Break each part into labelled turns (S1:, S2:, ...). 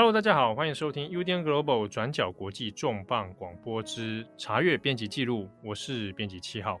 S1: Hello，大家好，欢迎收听 UDN Global 转角国际重磅广播之查阅编辑记录，我是编辑七号。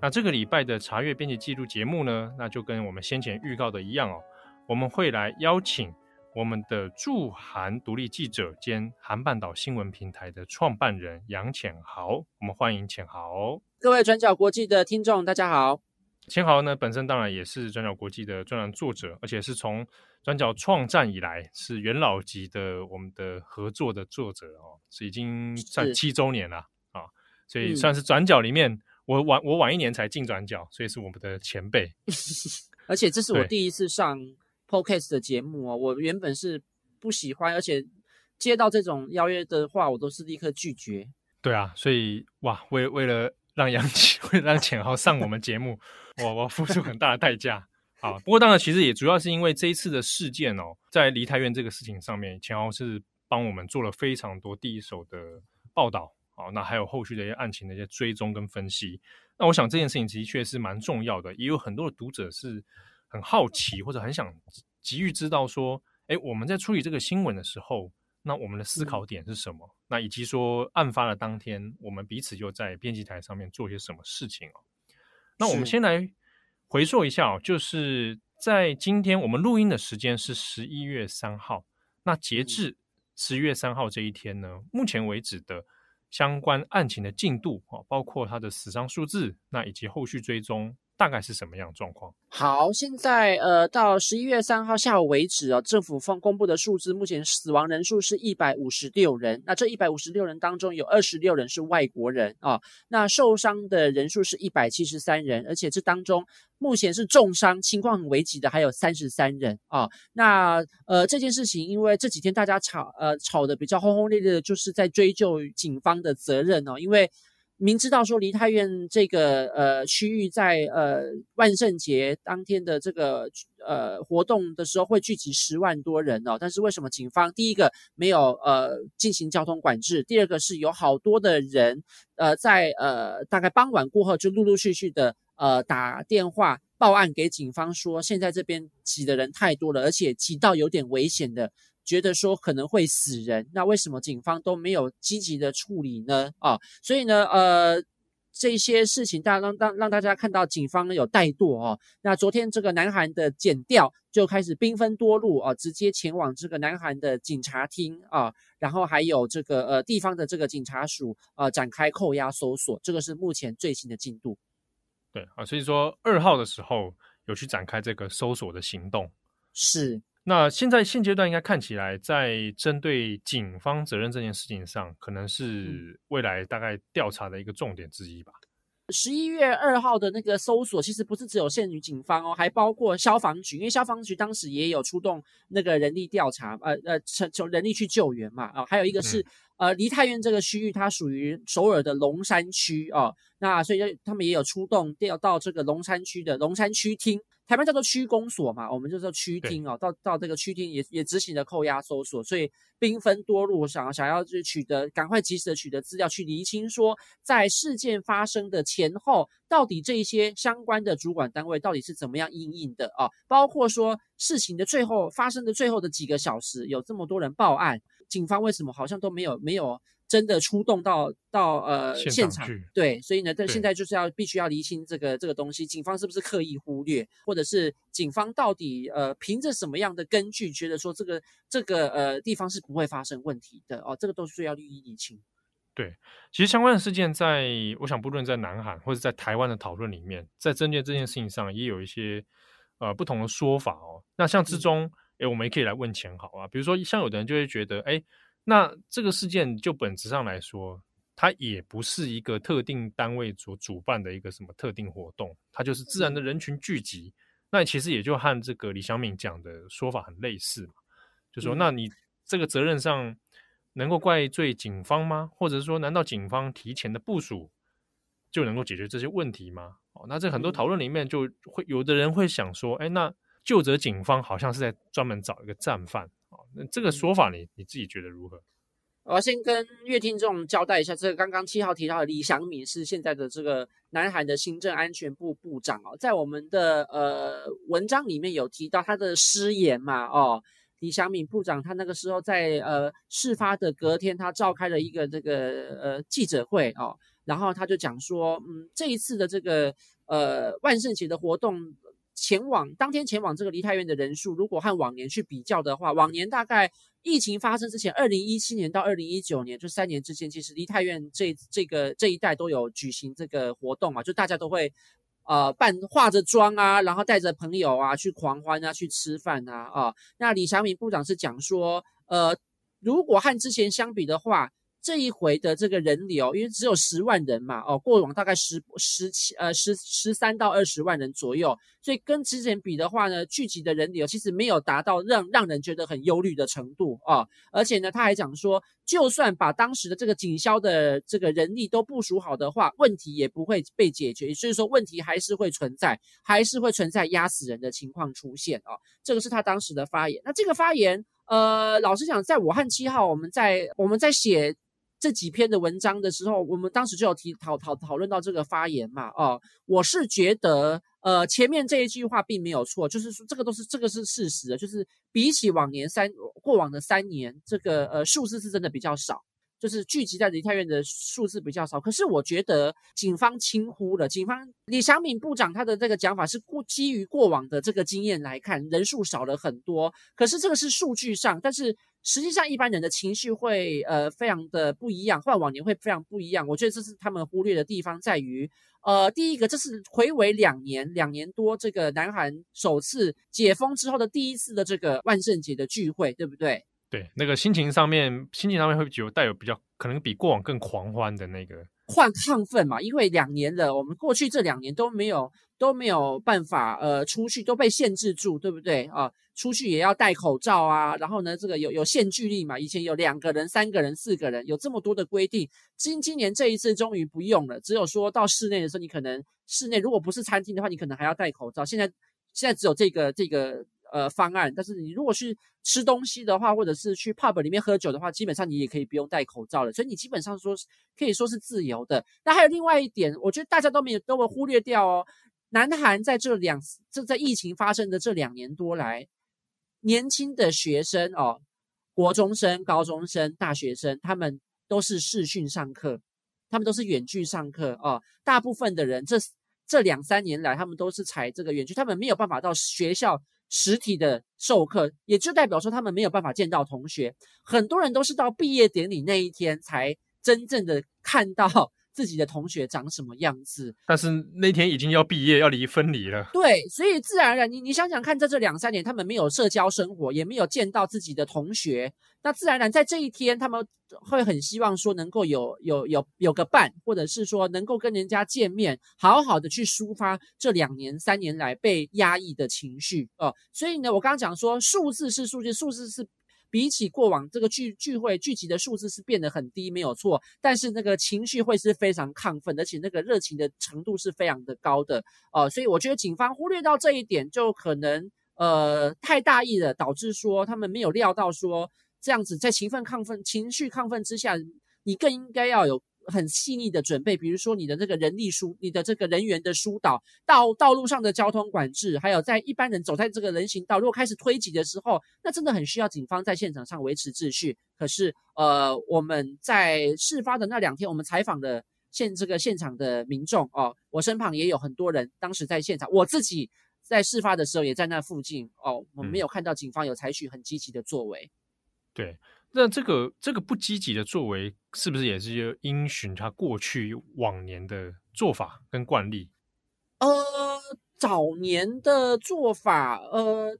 S1: 那这个礼拜的查阅编辑记录节目呢，那就跟我们先前预告的一样哦，我们会来邀请我们的驻韩独立记者兼韩半岛新闻平台的创办人杨浅豪，我们欢迎浅豪。
S2: 各位转角国际的听众，大家好。
S1: 浅豪呢，本身当然也是转角国际的专栏作者，而且是从转角创站以来是元老级的我们的合作的作者哦，是已经算七周年了啊，所以算是转角里面、嗯、我晚我晚一年才进转角，所以是我们的前辈。
S2: 而且这是我第一次上 Podcast 的节目哦，我原本是不喜欢，而且接到这种邀约的话，我都是立刻拒绝。
S1: 对啊，所以哇，为为了让杨浅为了让浅豪上我们节目，我我付出很大的代价。啊，不过当然，其实也主要是因为这一次的事件哦，在梨泰院这个事情上面，浅豪是帮我们做了非常多第一手的报道啊，那还有后续的一些案情的一些追踪跟分析。那我想这件事情的确是蛮重要的，也有很多的读者是很好奇或者很想急于知道说，哎，我们在处理这个新闻的时候，那我们的思考点是什么？那以及说案发的当天，我们彼此又在编辑台上面做些什么事情哦？那我们先来。回溯一下哦，就是在今天我们录音的时间是十一月三号，那截至十一月三号这一天呢，目前为止的相关案情的进度哦，包括它的死伤数字，那以及后续追踪。大概是什么样状况？
S2: 好，现在呃，到十一月三号下午为止哦，政府方公布的数字，目前死亡人数是一百五十六人。那这一百五十六人当中，有二十六人是外国人啊、那受伤的人数是一百七十三人，而且这当中目前是重伤、情况很危急的还有三十三人啊、那呃，这件事情，因为这几天大家吵呃吵得比较轰轰烈烈的，就是在追究警方的责任哦，因为。明知道说梨泰院这个呃区域在呃万圣节当天的这个呃活动的时候会聚集十万多人哦，但是为什么警方第一个没有呃进行交通管制，第二个是有好多的人呃在呃大概傍晚过后就陆陆续续的呃打电话报案给警方说，现在这边挤的人太多了，而且挤到有点危险的。觉得说可能会死人，那为什么警方都没有积极的处理呢？啊，所以呢，呃，这些事情大家让让让大家看到警方有怠惰哦。那昨天这个南韩的检调就开始兵分多路啊，直接前往这个南韩的警察厅啊，然后还有这个呃地方的这个警察署啊展开扣押搜索，这个是目前最新的进度。
S1: 对啊，所以说二号的时候有去展开这个搜索的行动，
S2: 是。
S1: 那现在现阶段应该看起来，在针对警方责任这件事情上，可能是未来大概调查的一个重点之一吧。
S2: 十一月二号的那个搜索，其实不是只有限于警方哦，还包括消防局，因为消防局当时也有出动那个人力调查，呃呃，从人力去救援嘛，啊、哦，还有一个是、嗯、呃梨泰院这个区域，它属于首尔的龙山区哦，那所以他们也有出动调到这个龙山区的龙山区厅。台湾叫做区公所嘛，我们就叫区厅哦。到到这个区厅也也执行了扣押搜索，所以兵分多路，想想要去取得赶快及时的取得资料，去厘清说在事件发生的前后，到底这一些相关的主管单位到底是怎么样应应的啊？包括说事情的最后发生的最后的几个小时，有这么多人报案，警方为什么好像都没有没有？真的出动到到呃现场，对，所以呢，但现在就是要必须要厘清这个这个东西，警方是不是刻意忽略，或者是警方到底呃凭着什么样的根据觉得说这个这个呃地方是不会发生问题的哦，这个都需要予以厘清。
S1: 对，其实相关的事件在，我想不论在南韩或者在台湾的讨论里面，在针对这件事情上也有一些呃不同的说法哦。那像之中，哎、嗯，我们也可以来问钱好啊，比如说像有的人就会觉得，哎。那这个事件就本质上来说，它也不是一个特定单位所主办的一个什么特定活动，它就是自然的人群聚集。那其实也就和这个李小敏讲的说法很类似嘛，就说那你这个责任上能够怪罪警方吗？或者说，难道警方提前的部署就能够解决这些问题吗？哦，那这很多讨论里面就会有的人会想说，哎，那究责警方好像是在专门找一个战犯啊。那这个说法你你自己觉得如何？
S2: 我要先跟阅听众交代一下，这个刚刚七号提到的李祥敏是现在的这个南韩的行政安全部部长哦，在我们的呃文章里面有提到他的失言嘛哦，李祥敏部长他那个时候在呃事发的隔天，他召开了一个这个呃记者会哦，然后他就讲说，嗯，这一次的这个呃万圣节的活动。前往当天前往这个梨泰院的人数，如果和往年去比较的话，往年大概疫情发生之前，二零一七年到二零一九年，就三年之间，其实梨泰院这这个这一带都有举行这个活动嘛，就大家都会呃扮化着妆啊，然后带着朋友啊去狂欢啊，去吃饭啊啊。那李祥敏部长是讲说，呃，如果和之前相比的话。这一回的这个人流，因为只有十万人嘛，哦，过往大概十十七呃十十三到二十万人左右，所以跟之前比的话呢，聚集的人流其实没有达到让让人觉得很忧虑的程度啊、哦。而且呢，他还讲说，就算把当时的这个警消的这个人力都部署好的话，问题也不会被解决，所以说问题还是会存在，还是会存在压死人的情况出现、哦。这个是他当时的发言。那这个发言，呃，老实讲，在我和七号我们在我们在写。这几篇的文章的时候，我们当时就有提讨讨讨论到这个发言嘛，哦，我是觉得，呃，前面这一句话并没有错，就是说这个都是这个是事实，就是比起往年三过往的三年，这个呃数字是真的比较少。就是聚集在梨泰院的数字比较少，可是我觉得警方轻忽了。警方李祥敏部长他的这个讲法是过基于过往的这个经验来看，人数少了很多。可是这个是数据上，但是实际上一般人的情绪会呃非常的不一样，换往年会非常不一样。我觉得这是他们忽略的地方，在于呃第一个，这是回违两年两年多这个南韩首次解封之后的第一次的这个万圣节的聚会，对不对？
S1: 对，那个心情上面，心情上面会有带有比较可能比过往更狂欢的那个，
S2: 换亢奋嘛，因为两年了，我们过去这两年都没有都没有办法呃出去，都被限制住，对不对啊？出去也要戴口罩啊，然后呢，这个有有限距力嘛，以前有两个人、三个人、四个人，有这么多的规定，今今年这一次终于不用了，只有说到室内的时候，你可能室内如果不是餐厅的话，你可能还要戴口罩。现在现在只有这个这个。呃，方案，但是你如果去吃东西的话，或者是去 pub 里面喝酒的话，基本上你也可以不用戴口罩了，所以你基本上说可以说是自由的。那还有另外一点，我觉得大家都没有都会忽略掉哦。南韩在这两这在疫情发生的这两年多来，年轻的学生哦，国中生、高中生、大学生，他们都是视讯上课，他们都是远距上课哦。大部分的人这这两三年来，他们都是采这个远距，他们没有办法到学校。实体的授课，也就代表说他们没有办法见到同学。很多人都是到毕业典礼那一天才真正的看到自己的同学长什么样子。
S1: 但是那天已经要毕业，要离分离了。
S2: 对，所以自然而然，你你想想看，在这两三年，他们没有社交生活，也没有见到自己的同学。那自然而然，在这一天，他们会很希望说能够有有有有个伴，或者是说能够跟人家见面，好好的去抒发这两年三年来被压抑的情绪哦、呃。所以呢，我刚刚讲说数字是数据，数字是比起过往这个聚聚会聚集的数字是变得很低，没有错。但是那个情绪会是非常亢奋，而且那个热情的程度是非常的高的哦、呃。所以我觉得警方忽略到这一点，就可能呃太大意了，导致说他们没有料到说。这样子，在情奋亢奋、情绪亢奋之下，你更应该要有很细腻的准备，比如说你的这个人力疏、你的这个人员的疏导、道道路上的交通管制，还有在一般人走在这个人行道，如果开始推挤的时候，那真的很需要警方在现场上维持秩序。可是，呃，我们在事发的那两天，我们采访的现这个现场的民众哦，我身旁也有很多人当时在现场，我自己在事发的时候也在那附近哦，我们没有看到警方有采取很积极的作为。
S1: 对，那这个这个不积极的作为，是不是也是因循他过去往年的做法跟惯例？
S2: 呃，早年的做法，呃，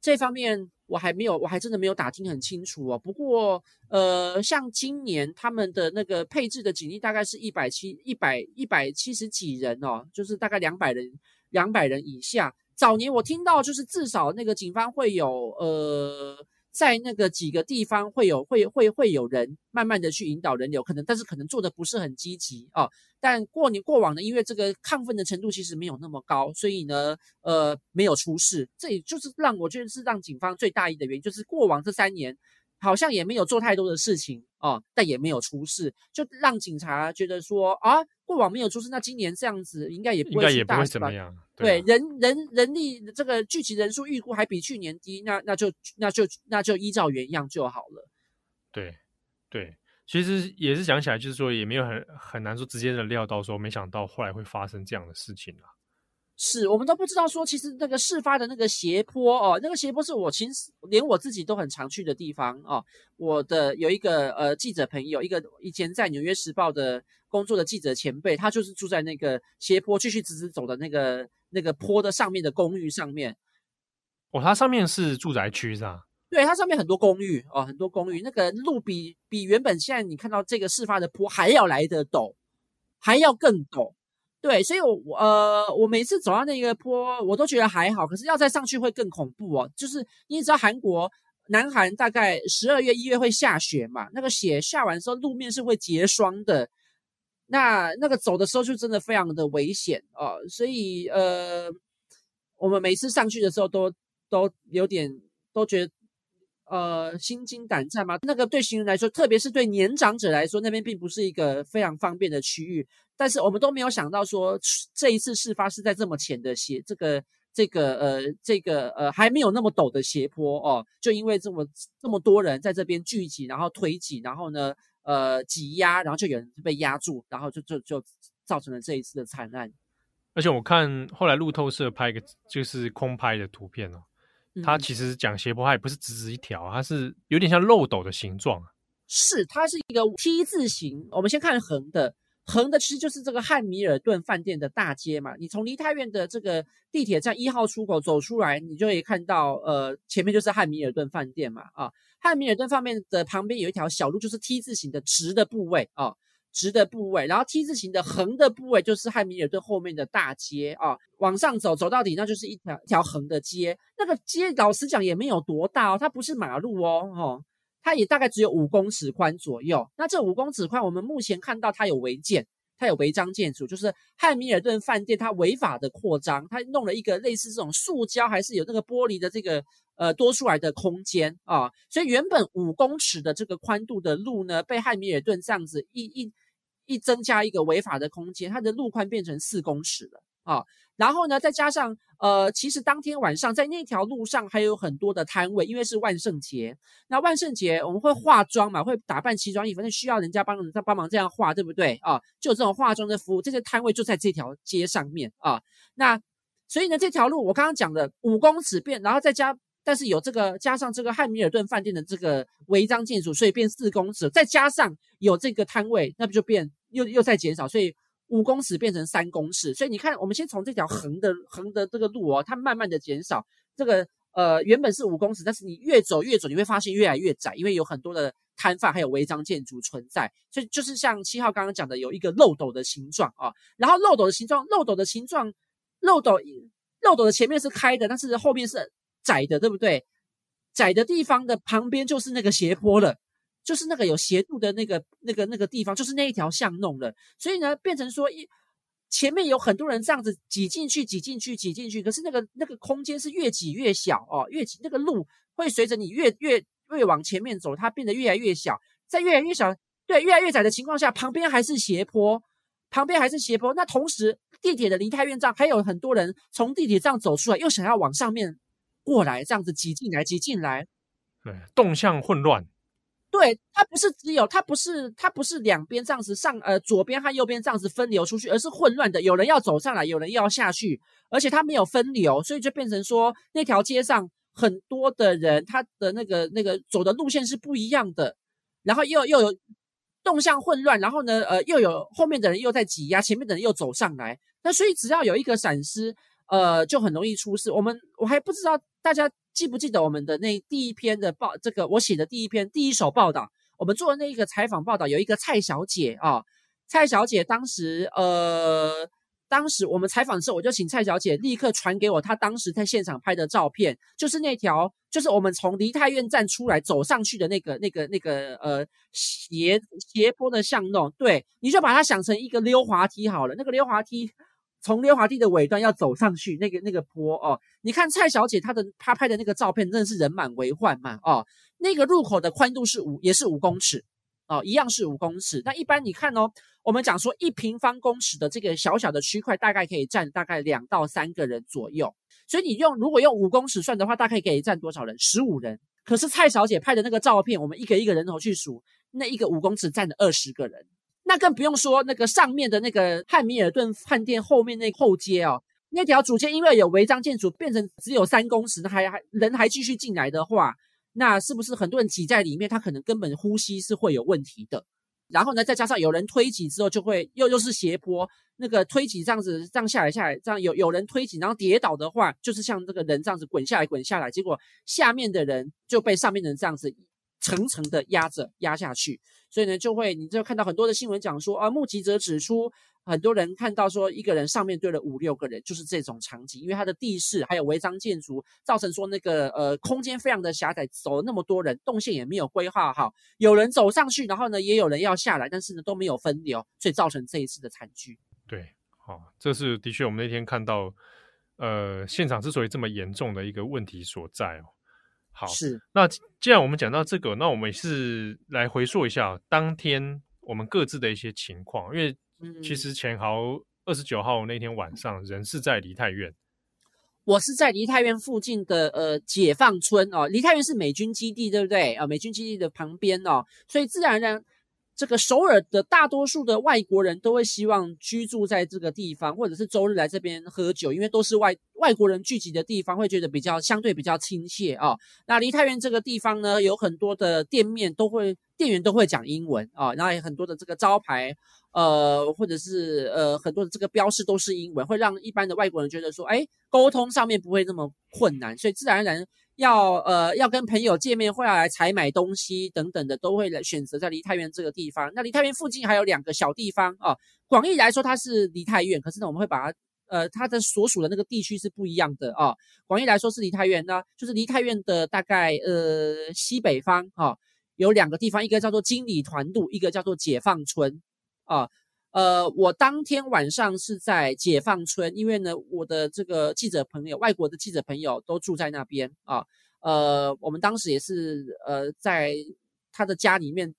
S2: 这方面我还没有，我还真的没有打听很清楚哦。不过，呃，像今年他们的那个配置的警力大概是一百七、一百一百七十几人哦，就是大概两百人、两百人以下。早年我听到就是至少那个警方会有呃。在那个几个地方会有会会会有人慢慢的去引导人流，可能但是可能做的不是很积极啊。但过年过往呢，因为这个亢奋的程度其实没有那么高，所以呢，呃，没有出事。这也就是让我觉得是让警方最大意的原因，就是过往这三年好像也没有做太多的事情哦，但也没有出事，就让警察觉得说啊，过往没有出事，那今年这样子应该也不会，应该也不会怎么样。对，人人人力这个聚集人数预估还比去年低，那那就那就那就依照原样就好了。
S1: 对对，其实也是想起来，就是说也没有很很难说直接的料到说，没想到后来会发生这样的事情啊。
S2: 是我们都不知道说，其实那个事发的那个斜坡哦，那个斜坡是我其实连我自己都很常去的地方哦。我的有一个呃记者朋友，一个以前在《纽约时报》的工作的记者前辈，他就是住在那个斜坡继续直直走的那个那个坡的上面的公寓上面。
S1: 哦，它上面是住宅区是吧？
S2: 对，它上面很多公寓哦，很多公寓，那个路比比原本现在你看到这个事发的坡还要来得陡，还要更陡。对，所以我，我呃，我每次走到那个坡，我都觉得还好。可是要再上去会更恐怖哦。就是你知道，韩国南韩大概十二月、一月会下雪嘛？那个雪下完之后，路面是会结霜的。那那个走的时候就真的非常的危险哦。所以，呃，我们每次上去的时候都都有点都觉得。呃，心惊胆战吗？那个对行人来说，特别是对年长者来说，那边并不是一个非常方便的区域。但是我们都没有想到说，这一次事发是在这么浅的斜，这个这个呃这个呃还没有那么陡的斜坡哦，就因为这么这么多人在这边聚集，然后推挤，然后呢呃挤压，然后就有人被压住，然后就就就造成了这一次的惨案。
S1: 而且我看后来路透社拍一个就是空拍的图片哦。它其实讲斜坡，它也不是直直一条，它是有点像漏斗的形状。
S2: 是，它是一个 T 字形。我们先看横的，横的其实就是这个汉米尔顿饭店的大街嘛。你从梨泰院的这个地铁站一号出口走出来，你就可以看到，呃，前面就是汉米尔顿饭店嘛。啊，汉米尔顿饭店的旁边有一条小路，就是 T 字形的直的部位啊。直的部位，然后 T 字形的横的部位就是汉米尔顿后面的大街啊，往上走走到底，那就是一条一条横的街。那个街老实讲也没有多大哦，它不是马路哦，哦，它也大概只有五公尺宽左右。那这五公尺宽，我们目前看到它有违建，它有违章建筑，就是汉米尔顿饭店它违法的扩张，它弄了一个类似这种塑胶还是有那个玻璃的这个呃多出来的空间啊，所以原本五公尺的这个宽度的路呢，被汉米尔顿这样子一一。一增加一个违法的空间，它的路宽变成四公尺了啊！然后呢，再加上呃，其实当天晚上在那条路上还有很多的摊位，因为是万圣节。那万圣节我们会化妆嘛，会打扮奇装异服，那需要人家帮人家帮忙这样化，对不对啊？就有这种化妆的服务，这些摊位就在这条街上面啊。那所以呢，这条路我刚刚讲的五公尺变，然后再加。但是有这个加上这个汉密尔顿饭店的这个违章建筑，所以变四公尺，再加上有这个摊位，那不就变又又在减少，所以五公尺变成三公尺。所以你看，我们先从这条横的横的这个路哦，它慢慢的减少。这个呃原本是五公尺，但是你越走越走，你会发现越来越窄，因为有很多的摊贩还有违章建筑存在。所以就是像七号刚刚讲的，有一个漏斗的形状啊，然后漏斗的形状，漏斗的形状，漏斗漏斗的前面是开的，但是后面是。窄的，对不对？窄的地方的旁边就是那个斜坡了，就是那个有斜度的那个、那个、那个地方，就是那一条巷弄了。所以呢，变成说一前面有很多人这样子挤进去、挤进去、挤进去，可是那个那个空间是越挤越小哦，越挤那个路会随着你越越越往前面走，它变得越来越小，在越来越小，对，越来越窄的情况下，旁边还是斜坡，旁边还是斜坡。那同时，地铁的离开院站还有很多人从地铁站走出来，又想要往上面。过来这样子挤进来，挤进来，
S1: 对，动向混乱。
S2: 对，它不是只有，它不是，它不是两边这样子上，呃，左边和右边这样子分流出去，而是混乱的，有人要走上来，有人要下去，而且它没有分流，所以就变成说那条街上很多的人，他的那个那个走的路线是不一样的，然后又又有动向混乱，然后呢，呃，又有后面的人又在挤压，前面的人又走上来，那所以只要有一个闪失。呃，就很容易出事。我们我还不知道大家记不记得我们的那第一篇的报，这个我写的第一篇第一手报道，我们做的那一个采访报道，有一个蔡小姐啊，蔡小姐当时呃，当时我们采访的时候，我就请蔡小姐立刻传给我她当时在现场拍的照片，就是那条，就是我们从梨泰院站出来走上去的那个那个那个呃斜斜坡的巷弄，对，你就把它想成一个溜滑梯好了，那个溜滑梯。从溜滑梯的尾端要走上去，那个那个坡哦，你看蔡小姐她的她拍的那个照片，真的是人满为患嘛哦。那个入口的宽度是五，也是五公尺，哦，一样是五公尺。那一般你看哦，我们讲说一平方公尺的这个小小的区块，大概可以站大概两到三个人左右。所以你用如果用五公尺算的话，大概可以站多少人？十五人。可是蔡小姐拍的那个照片，我们一个一个人头去数，那一个五公尺站了二十个人。那更不用说那个上面的那个汉米尔顿饭店后面那后街哦，那条主街因为有违章建筑，变成只有三公尺，还还人还继续进来的话，那是不是很多人挤在里面？他可能根本呼吸是会有问题的。然后呢，再加上有人推挤之后，就会又又是斜坡，那个推挤这样子这样下来下来，这样有有人推挤，然后跌倒的话，就是像这个人这样子滚下来滚下来，结果下面的人就被上面的人这样子。层层的压着压下去，所以呢，就会你就看到很多的新闻讲说啊，目击者指出，很多人看到说一个人上面堆了五六个人，就是这种场景，因为它的地势还有违章建筑，造成说那个呃空间非常的狭窄，走了那么多人，动线也没有规划好，有人走上去，然后呢也有人要下来，但是呢都没有分流，所以造成这一次的惨剧。
S1: 对，好、哦，这是的确我们那天看到，呃，现场之所以这么严重的一个问题所在哦。好，
S2: 是。
S1: 那既然我们讲到这个，那我们也是来回溯一下当天我们各自的一些情况，因为其实钱豪二十九号那天晚上人是在梨泰院，
S2: 我是在梨泰院附近的呃解放村哦，梨泰院是美军基地，对不对啊？美军基地的旁边哦，所以自然而然。这个首尔的大多数的外国人都会希望居住在这个地方，或者是周日来这边喝酒，因为都是外外国人聚集的地方，会觉得比较相对比较亲切啊、哦。那梨泰院这个地方呢，有很多的店面都会店员都会讲英文啊、哦，然后有很多的这个招牌，呃，或者是呃很多的这个标识都是英文，会让一般的外国人觉得说，哎，沟通上面不会那么困难，所以自然而然。要呃要跟朋友见面，会要来采买东西等等的，都会来选择在梨泰院这个地方。那梨泰院附近还有两个小地方啊。广义来说，它是梨泰院，可是呢，我们会把它呃它的所属的那个地区是不一样的啊。广义来说是梨泰院呢，就是梨泰院的大概呃西北方啊，有两个地方，一个叫做金里团路，一个叫做解放村啊。呃，我当天晚上是在解放村，因为呢，我的这个记者朋友，外国的记者朋友都住在那边啊。呃，我们当时也是呃，在他的家里面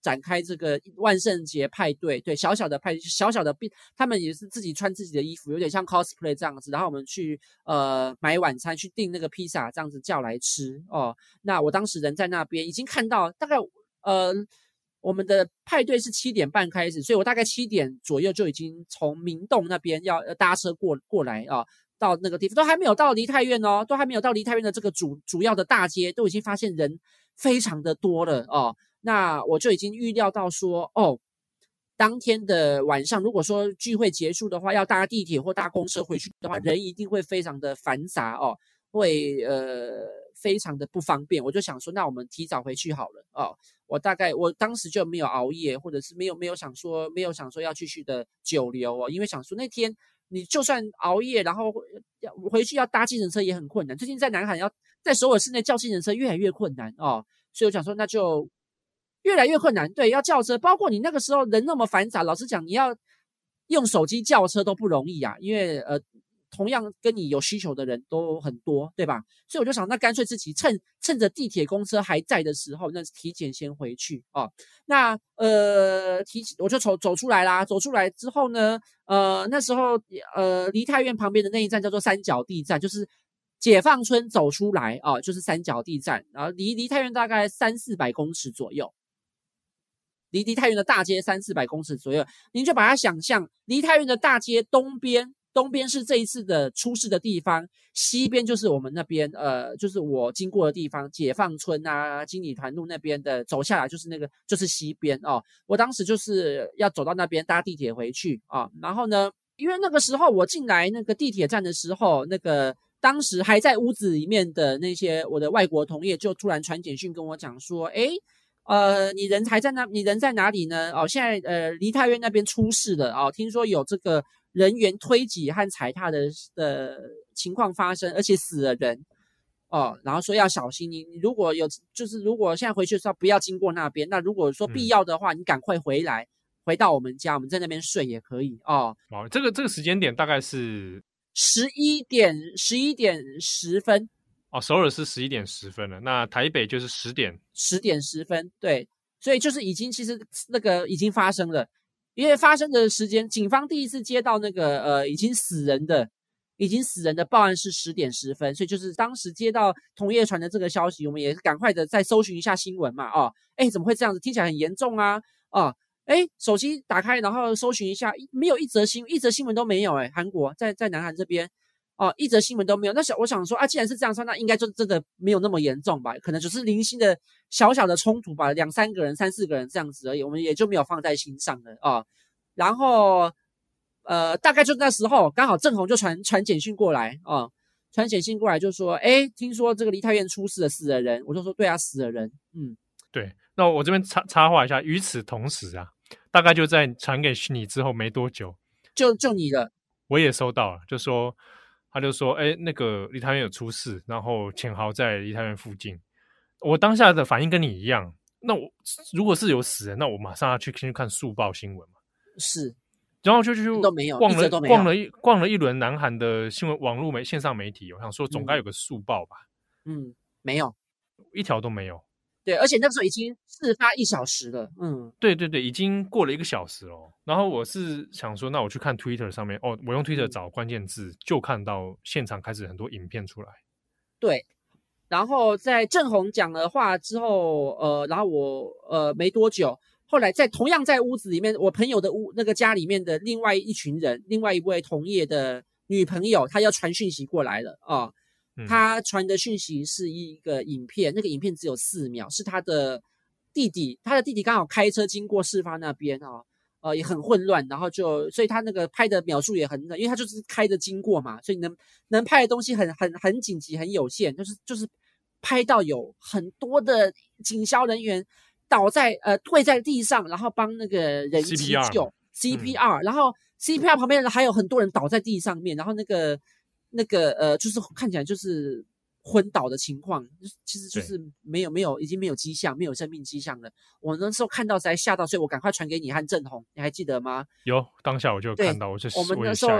S2: 展开这个万圣节派对，对，小小的派，小小的，他们也是自己穿自己的衣服，有点像 cosplay 这样子。然后我们去呃买晚餐，去订那个披萨，这样子叫来吃哦。那我当时人在那边，已经看到大概呃。我们的派对是七点半开始，所以我大概七点左右就已经从明洞那边要搭车过过来啊，到那个地方都还没有到梨泰院哦，都还没有到梨泰院的这个主主要的大街，都已经发现人非常的多了哦。那我就已经预料到说，哦，当天的晚上如果说聚会结束的话，要搭地铁或搭公车回去的话，人一定会非常的繁杂哦，会呃。非常的不方便，我就想说，那我们提早回去好了哦。我大概我当时就没有熬夜，或者是没有没有想说没有想说要继续的久留哦，因为想说那天你就算熬夜，然后要回去要搭计程车也很困难。最近在南海要在首尔市内叫计程车越来越困难哦，所以我想说那就越来越困难。对，要叫车，包括你那个时候人那么繁杂，老实讲，你要用手机叫车都不容易啊，因为呃。同样跟你有需求的人都很多，对吧？所以我就想，那干脆自己趁趁着地铁公车还在的时候，那提前先回去啊。那呃，提我就走走出来啦。走出来之后呢，呃，那时候呃，梨泰院旁边的那一站叫做三角地站，就是解放村走出来啊，就是三角地站。然后离梨泰院大概三四百公尺左右，离梨泰院的大街三四百公尺左右，您就把它想象梨泰院的大街东边。东边是这一次的出事的地方，西边就是我们那边，呃，就是我经过的地方，解放村啊，金里团路那边的，走下来就是那个，就是西边哦。我当时就是要走到那边搭地铁回去啊、哦，然后呢，因为那个时候我进来那个地铁站的时候，那个当时还在屋子里面的那些我的外国同业就突然传简讯跟我讲说，诶，呃，你人还在那？你人在哪里呢？哦，现在呃，梨泰院那边出事了哦，听说有这个。人员推挤和踩踏的的情况发生，而且死了人哦，然后说要小心你。你如果有，就是如果现在回去的时候不要经过那边。那如果说必要的话，嗯、你赶快回来，回到我们家，我们在那边睡也可以哦。哦，
S1: 这个这个时间点大概是
S2: 十一点十一点十分
S1: 哦，首尔是十一点十分了，那台北就是十点
S2: 十点十分，对，所以就是已经其实那个已经发生了，因为发生的时间，警方第一次接到那个呃已经死人的已经死人的报案是十点十分，所以就是当时接到同业传的这个消息，我们也是赶快的再搜寻一下新闻嘛，哦，哎，怎么会这样子？听起来很严重啊，哦。哎，手机打开，然后搜寻一下，没有一则新一则新闻都没有。哎，韩国在在南韩这边，哦，一则新闻都没有。那想我想说啊，既然是这样说，那应该就真的没有那么严重吧？可能只是零星的小小的冲突吧，两三个人、三四个人这样子而已，我们也就没有放在心上了啊、哦。然后，呃，大概就那时候，刚好郑红就传传简讯过来啊、哦，传简讯过来就说，哎，听说这个梨泰院出事了，死了人。我就说，对啊，死了人。嗯，
S1: 对。那我这边插插话一下，与此同时啊。大概就在传给你之后没多久，
S2: 就就你的，
S1: 我也收到了，就说他就说，哎，那个梨泰院有出事，然后钱豪在梨泰院附近。我当下的反应跟你一样，那我如果是有死人，那我马上要去先去看速报新闻嘛。
S2: 是，
S1: 然后就就
S2: 都没有
S1: 逛了
S2: 有
S1: 逛了一逛了一轮南韩的新闻网络媒线上媒体，我想说总该有个速报吧。
S2: 嗯，没有，
S1: 一条都没有。
S2: 对，而且那个时候已经事发一小时了。嗯，
S1: 对对对，已经过了一个小时了。然后我是想说，那我去看 Twitter 上面，哦，我用 Twitter 找关键字，嗯、就看到现场开始很多影片出来。
S2: 对，然后在郑红讲了话之后，呃，然后我呃没多久，后来在同样在屋子里面，我朋友的屋那个家里面的另外一群人，另外一位同业的女朋友，她要传讯息过来了啊。哦他传的讯息是一个影片，那个影片只有四秒，是他的弟弟，他的弟弟刚好开车经过事发那边哦，呃，也很混乱，然后就，所以他那个拍的秒数也很，因为他就是开着经过嘛，所以能能拍的东西很很很紧急，很有限，就是就是拍到有很多的警消人员倒在呃跪在地上，然后帮那个人急救 CPR，然后 CPR 旁边还有很多人倒在地上面，然后那个。那个呃，就是看起来就是昏倒的情况，其实就是没有没有，已经没有迹象，没有生命迹象了。我那时候看到才吓到，所以我赶快传给你和郑红，你还记得吗？
S1: 有，当下我就看到，我就
S2: 我们那时候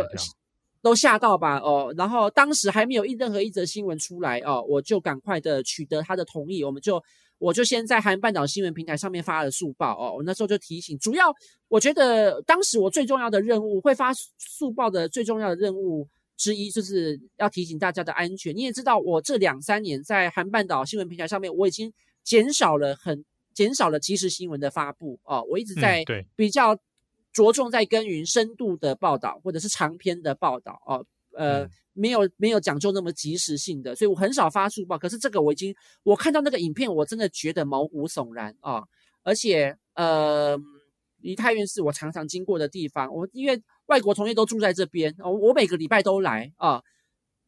S2: 都吓到吧？哦，然后当时还没有一任何一则新闻出来哦，我就赶快的取得他的同意，我们就我就先在韩半岛新闻平台上面发了速报哦，我那时候就提醒，主要我觉得当时我最重要的任务，会发速报的最重要的任务。之一就是要提醒大家的安全。你也知道，我这两三年在韩半岛新闻平台上面，我已经减少了很减少了即时新闻的发布哦。我一直在比较着重在耕耘深度的报道或者是长篇的报道哦。呃，嗯、没有没有讲究那么即时性的，所以我很少发速报。可是这个我已经我看到那个影片，我真的觉得毛骨悚然啊、哦！而且呃，梨泰院是我常常经过的地方，我因为。外国同业都住在这边，哦我每个礼拜都来啊，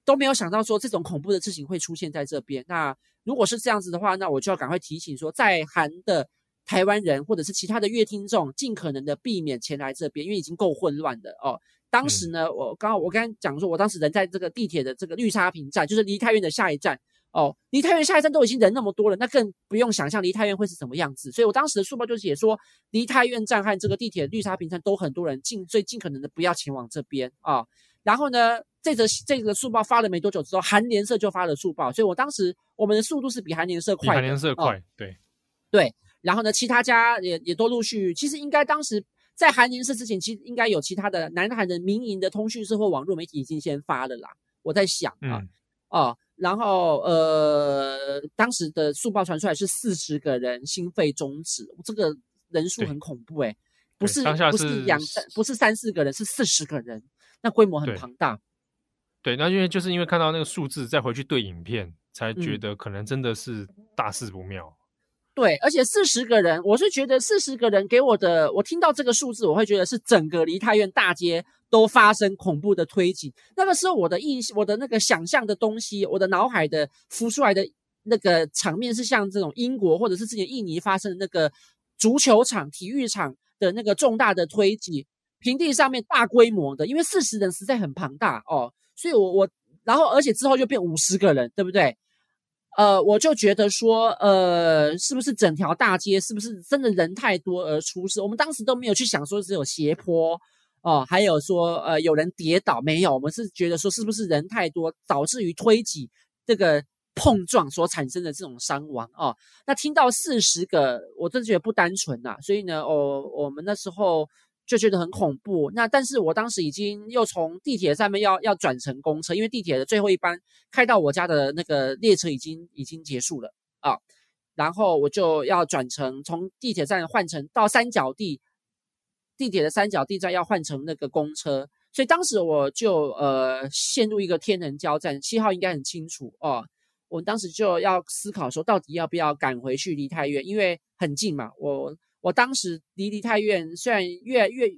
S2: 都没有想到说这种恐怖的事情会出现在这边。那如果是这样子的话，那我就要赶快提醒说，在韩的台湾人或者是其他的乐听众，尽可能的避免前来这边，因为已经够混乱的哦。当时呢，我刚好我刚刚讲说，我当时人在这个地铁的这个绿沙坪站，就是梨泰院的下一站。哦，梨泰院下一站都已经人那么多了，那更不用想象梨泰院会是什么样子。所以我当时的速报就写说，梨泰院站和这个地铁绿沙坪站都很多人，尽所以尽可能的不要前往这边啊。然后呢，这则这个速报发了没多久之后，韩联社就发了速报，所以我当时我们的速度是比韩联社快
S1: 韩联社快，哦、对
S2: 对。然后呢，其他家也也都陆续，其实应该当时在韩联社之前，其实应该有其他的南韩的民营的通讯社或网络媒体已经先发了啦。我在想啊，嗯、哦。然后，呃，当时的速报传出来是四十个人心肺终止，这个人数很恐怖诶，不是不是两三，不是三四个人，是四十个人，那规模很庞大。
S1: 对，那因为就是因为看到那个数字，再回去对影片，才觉得可能真的是大事不妙。嗯、
S2: 对，而且四十个人，我是觉得四十个人给我的，我听到这个数字，我会觉得是整个梨泰院大街。都发生恐怖的推挤，那个时候我的印，我的那个想象的东西，我的脑海的浮出来的那个场面是像这种英国或者是之前印尼发生的那个足球场、体育场的那个重大的推挤，平地上面大规模的，因为四十人实在很庞大哦，所以我我然后而且之后就变五十个人，对不对？呃，我就觉得说，呃，是不是整条大街是不是真的人太多而出事？我们当时都没有去想说只有斜坡。哦，还有说，呃，有人跌倒没有？我们是觉得说，是不是人太多导致于推挤这个碰撞所产生的这种伤亡哦。那听到四十个，我真的觉得不单纯呐。所以呢，哦，我们那时候就觉得很恐怖。那但是我当时已经又从地铁上面要要转乘公车，因为地铁的最后一班开到我家的那个列车已经已经结束了啊。然后我就要转乘，从地铁站换乘到三角地，地铁的三角地站要换乘那个公车。所以当时我就呃陷入一个天人交战，七号应该很清楚哦。我当时就要思考说，到底要不要赶回去梨泰院，因为很近嘛。我我当时离梨泰院虽然越越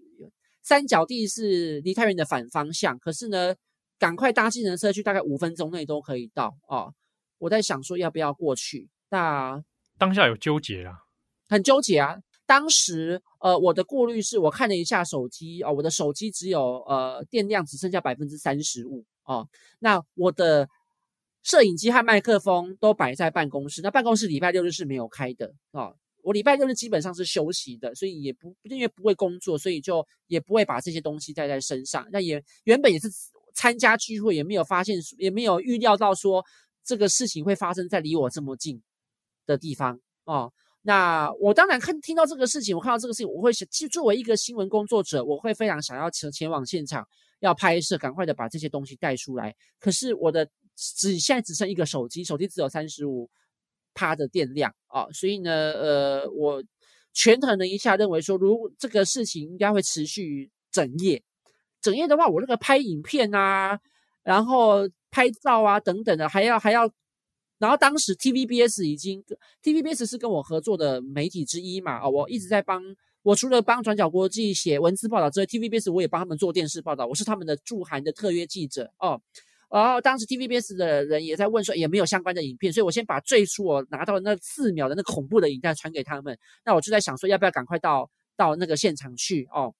S2: 三角地是梨泰院的反方向，可是呢，赶快搭计程车去，大概五分钟内都可以到哦。我在想说要不要过去，那
S1: 当下有纠结啊，
S2: 很纠结啊。当时，呃，我的顾虑是我看了一下手机哦，我的手机只有呃电量只剩下百分之三十五哦。那我的摄影机和麦克风都摆在办公室，那办公室礼拜六日是没有开的哦。我礼拜六日基本上是休息的，所以也不因为不会工作，所以就也不会把这些东西带在身上。那也原本也是参加聚会，也没有发现，也没有预料到说这个事情会发生在离我这么近的地方哦。那我当然看听到这个事情，我看到这个事情，我会想，其实作为一个新闻工作者，我会非常想要前前往现场，要拍摄，赶快的把这些东西带出来。可是我的只现在只剩一个手机，手机只有三十五趴的电量啊，所以呢，呃，我权衡了一下，认为说，如这个事情应该会持续整夜，整夜的话，我那个拍影片啊，然后拍照啊等等的，还要还要。然后当时 TVBS 已经，TVBS 是跟我合作的媒体之一嘛，哦，我一直在帮，我除了帮转角国际写文字报道之外，TVBS 我也帮他们做电视报道，我是他们的驻韩的特约记者哦。然后当时 TVBS 的人也在问说，也没有相关的影片，所以我先把最初我拿到的那四秒的那恐怖的影片传给他们。那我就在想说，要不要赶快到到那个现场去哦。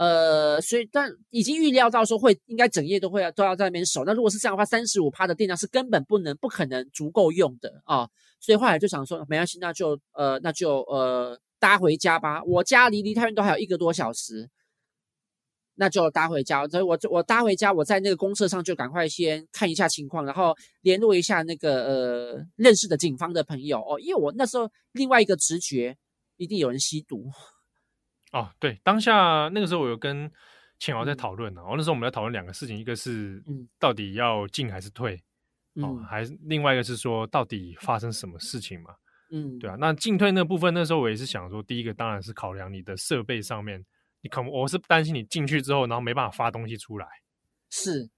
S2: 呃，所以但已经预料到说会应该整夜都会都要在那边守。那如果是这样的话，三十五趴的电量是根本不能不可能足够用的啊。所以后来就想说，没关系，那就呃那就呃搭回家吧。我家离梨泰院都还有一个多小时，那就搭回家。所以我就我搭回家，我在那个公车上就赶快先看一下情况，然后联络一下那个呃认识的警方的朋友哦，因为我那时候另外一个直觉一定有人吸毒。
S1: 哦，对，当下那个时候我有跟浅豪在讨论呢。然后、嗯、那时候我们在讨论两个事情，一个是到底要进还是退，嗯、哦，还是另外一个是说到底发生什么事情嘛？嗯，对啊。那进退那部分，那时候我也是想说，第一个当然是考量你的设备上面，你可我是担心你进去之后，然后没办法发东西出来。
S2: 是，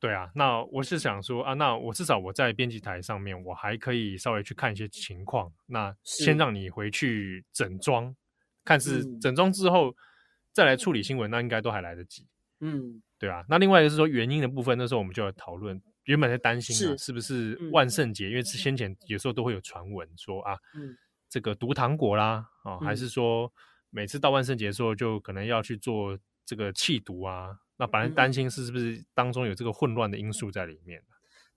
S1: 对啊。那我是想说啊，那我至少我在编辑台上面，我还可以稍微去看一些情况。那先让你回去整装。看是整装之后再来处理新闻，那应该都还来得及。嗯，对啊。那另外一个是说原因的部分，那时候我们就要讨论，原本在担心啊，是不是万圣节？因为是先前有时候都会有传闻说啊，这个毒糖果啦，啊，还是说每次到万圣节的时候就可能要去做这个弃毒啊？那本来担心是是不是当中有这个混乱的因素在里面？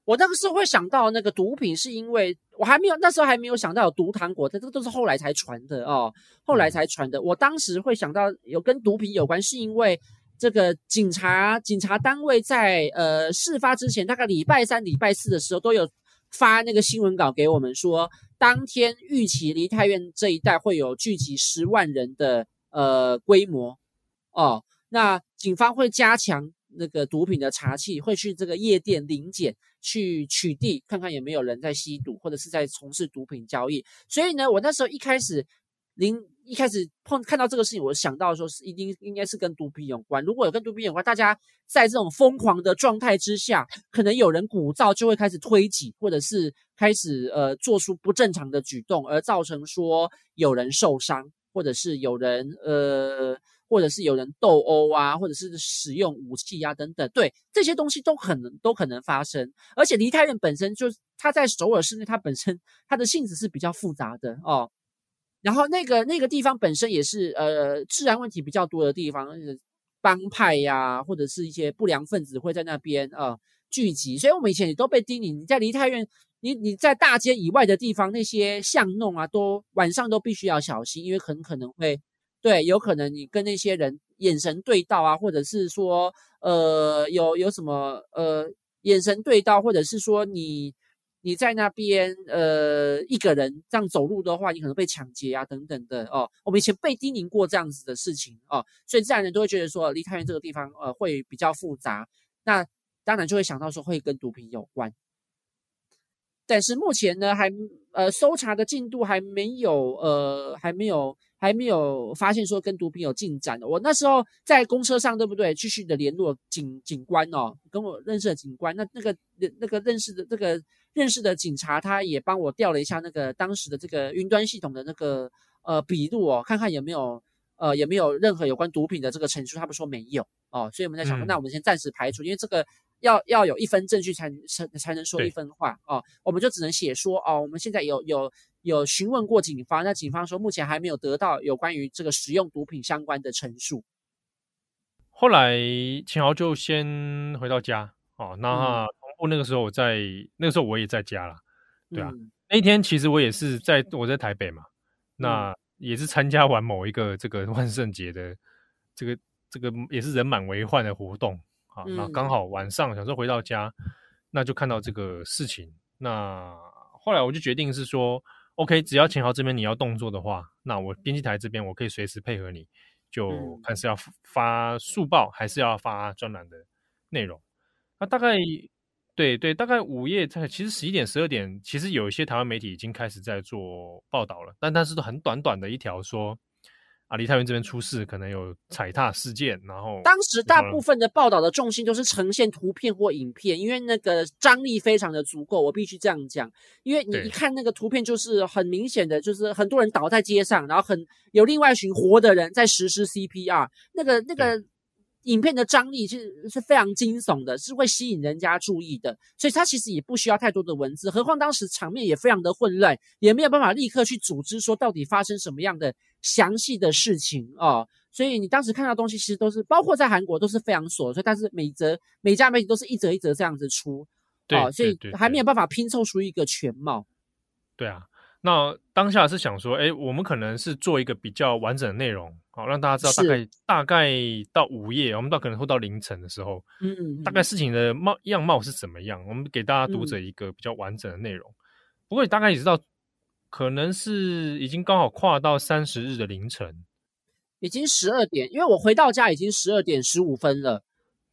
S2: 我那个时候会想到那个毒品，是因为我还没有那时候还没有想到有毒糖果，这这个都是后来才传的哦，后来才传的。我当时会想到有跟毒品有关，是因为这个警察警察单位在呃事发之前，大概礼拜三、礼拜四的时候都有发那个新闻稿给我们说，当天预期梨泰院这一带会有聚集十万人的呃规模哦，那警方会加强。那个毒品的查缉会去这个夜店临检去取缔，看看有没有人在吸毒或者是在从事毒品交易。所以呢，我那时候一开始临一开始碰看到这个事情，我想到说是一定应该是跟毒品有关。如果有跟毒品有关，大家在这种疯狂的状态之下，可能有人鼓噪就会开始推挤，或者是开始呃做出不正常的举动，而造成说有人受伤，或者是有人呃。或者是有人斗殴啊，或者是使用武器啊，等等，对，这些东西都可能都可能发生。而且梨泰院本身就是它在首尔市内，它本身它的性质是比较复杂的哦。然后那个那个地方本身也是呃治安问题比较多的地方，帮派呀、或者是一些不良分子会在那边呃聚集。所以我们以前也都被叮咛，你在梨泰院，你你在大街以外的地方，那些巷弄啊，都晚上都必须要小心，因为很可能会。对，有可能你跟那些人眼神对到啊，或者是说，呃，有有什么呃眼神对到，或者是说你你在那边呃一个人这样走路的话，你可能被抢劫啊等等的哦。我们以前被叮咛过这样子的事情哦，所以自然人都会觉得说，梨泰院这个地方呃会比较复杂。那当然就会想到说会跟毒品有关。但是目前呢，还呃搜查的进度还没有呃还没有还没有发现说跟毒品有进展的。我那时候在公车上，对不对？继续的联络警警官哦，跟我认识的警官，那那个那个认识的这个认识的警察，他也帮我调了一下那个当时的这个云端系统的那个呃笔录哦，看看有没有呃有没有任何有关毒品的这个陈述。他们说没有哦，所以我们在想说，那我们先暂时排除，因为这个。要要有一分证据才才才能说一分话哦，我们就只能写说哦，我们现在有有有询问过警方，那警方说目前还没有得到有关于这个使用毒品相关的陈述。
S1: 后来秦豪就先回到家哦，那同步那个时候我在那个时候我也在家了，对啊，嗯、那一天其实我也是在我在台北嘛，那也是参加完某一个这个 万圣节的这个这个也是人满为患的活动。啊，那刚好晚上想说回到家，那就看到这个事情。那后来我就决定是说，OK，只要钱豪这边你要动作的话，那我编辑台这边我可以随时配合你，就看是要发速报还是要发专栏的内容。那大概对对，大概午夜在其实十一点十二点，其实有一些台湾媒体已经开始在做报道了，但但是都很短短的一条说。啊，梨泰院这边出事，可能有踩踏事件，然后
S2: 当时大部分的报道的重心都是呈现图片或影片，因为那个张力非常的足够，我必须这样讲，因为你一看那个图片，就是很明显的，就是很多人倒在街上，然后很有另外一群活的人在实施 CPR，那个那个。影片的张力是是非常惊悚的，是会吸引人家注意的，所以它其实也不需要太多的文字。何况当时场面也非常的混乱，也没有办法立刻去组织说到底发生什么样的详细的事情哦。所以你当时看到的东西，其实都是包括在韩国都是非常琐碎，但是每则每家媒体都是一则一则这样子出，对哦，所以还没有办法拼凑出一个全貌。
S1: 对啊。那当下是想说，哎，我们可能是做一个比较完整的内容，好让大家知道大概大概到午夜，我们到可能会到凌晨的时候，嗯，嗯，大概事情的貌样貌是怎么样，我们给大家读者一个比较完整的内容。嗯、不过大概也知道，可能是已经刚好跨到三十日的凌晨，
S2: 已经十二点，因为我回到家已经十二点十五分了。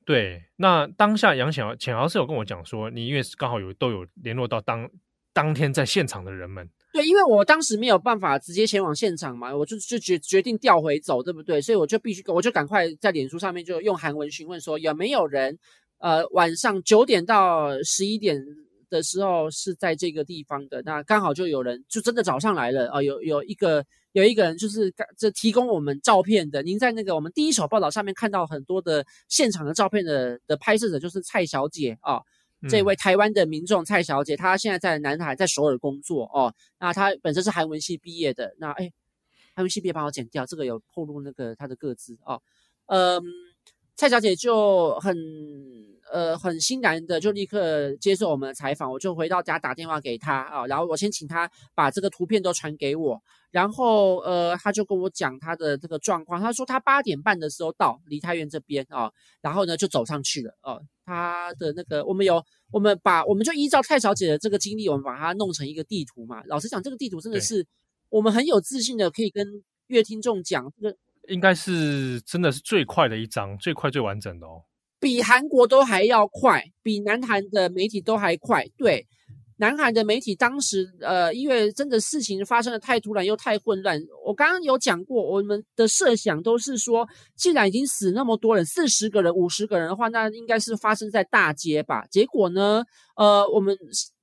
S1: 对，那当下杨潜潜豪是有跟我讲说，你因为刚好有都有联络到当当天在现场的人们。
S2: 对，因为我当时没有办法直接前往现场嘛，我就就决决定调回走，对不对？所以我就必须，我就赶快在脸书上面就用韩文询问说，有没有人，呃，晚上九点到十一点的时候是在这个地方的。那刚好就有人就真的找上来了啊，有有一个有一个人就是这提供我们照片的。您在那个我们第一手报道上面看到很多的现场的照片的的拍摄者就是蔡小姐啊。这位台湾的民众蔡小姐，她现在在南海，在首尔工作哦。那她本身是韩文系毕业的。那哎，韩文系毕业帮我剪掉，这个有透露那个她的个资哦。嗯，蔡小姐就很呃很欣然的就立刻接受我们的采访。我就回到家打电话给他啊，然后我先请他把这个图片都传给我。然后呃，他就跟我讲他的这个状况。他说他八点半的时候到梨泰院这边啊，然后呢就走上去了哦。他的那个，我们有，我们把，我们就依照蔡小姐的这个经历，我们把它弄成一个地图嘛。老实讲，这个地图真的是我们很有自信的，可以跟乐听众讲，这个
S1: 应该是真的是最快的一张，最快最完整的哦，
S2: 比韩国都还要快，比南韩的媒体都还快，对。南韩的媒体当时，呃，因为真的事情发生的太突然又太混乱。我刚刚有讲过，我们的设想都是说，既然已经死那么多人，四十个人、五十个人的话，那应该是发生在大街吧？结果呢，呃，我们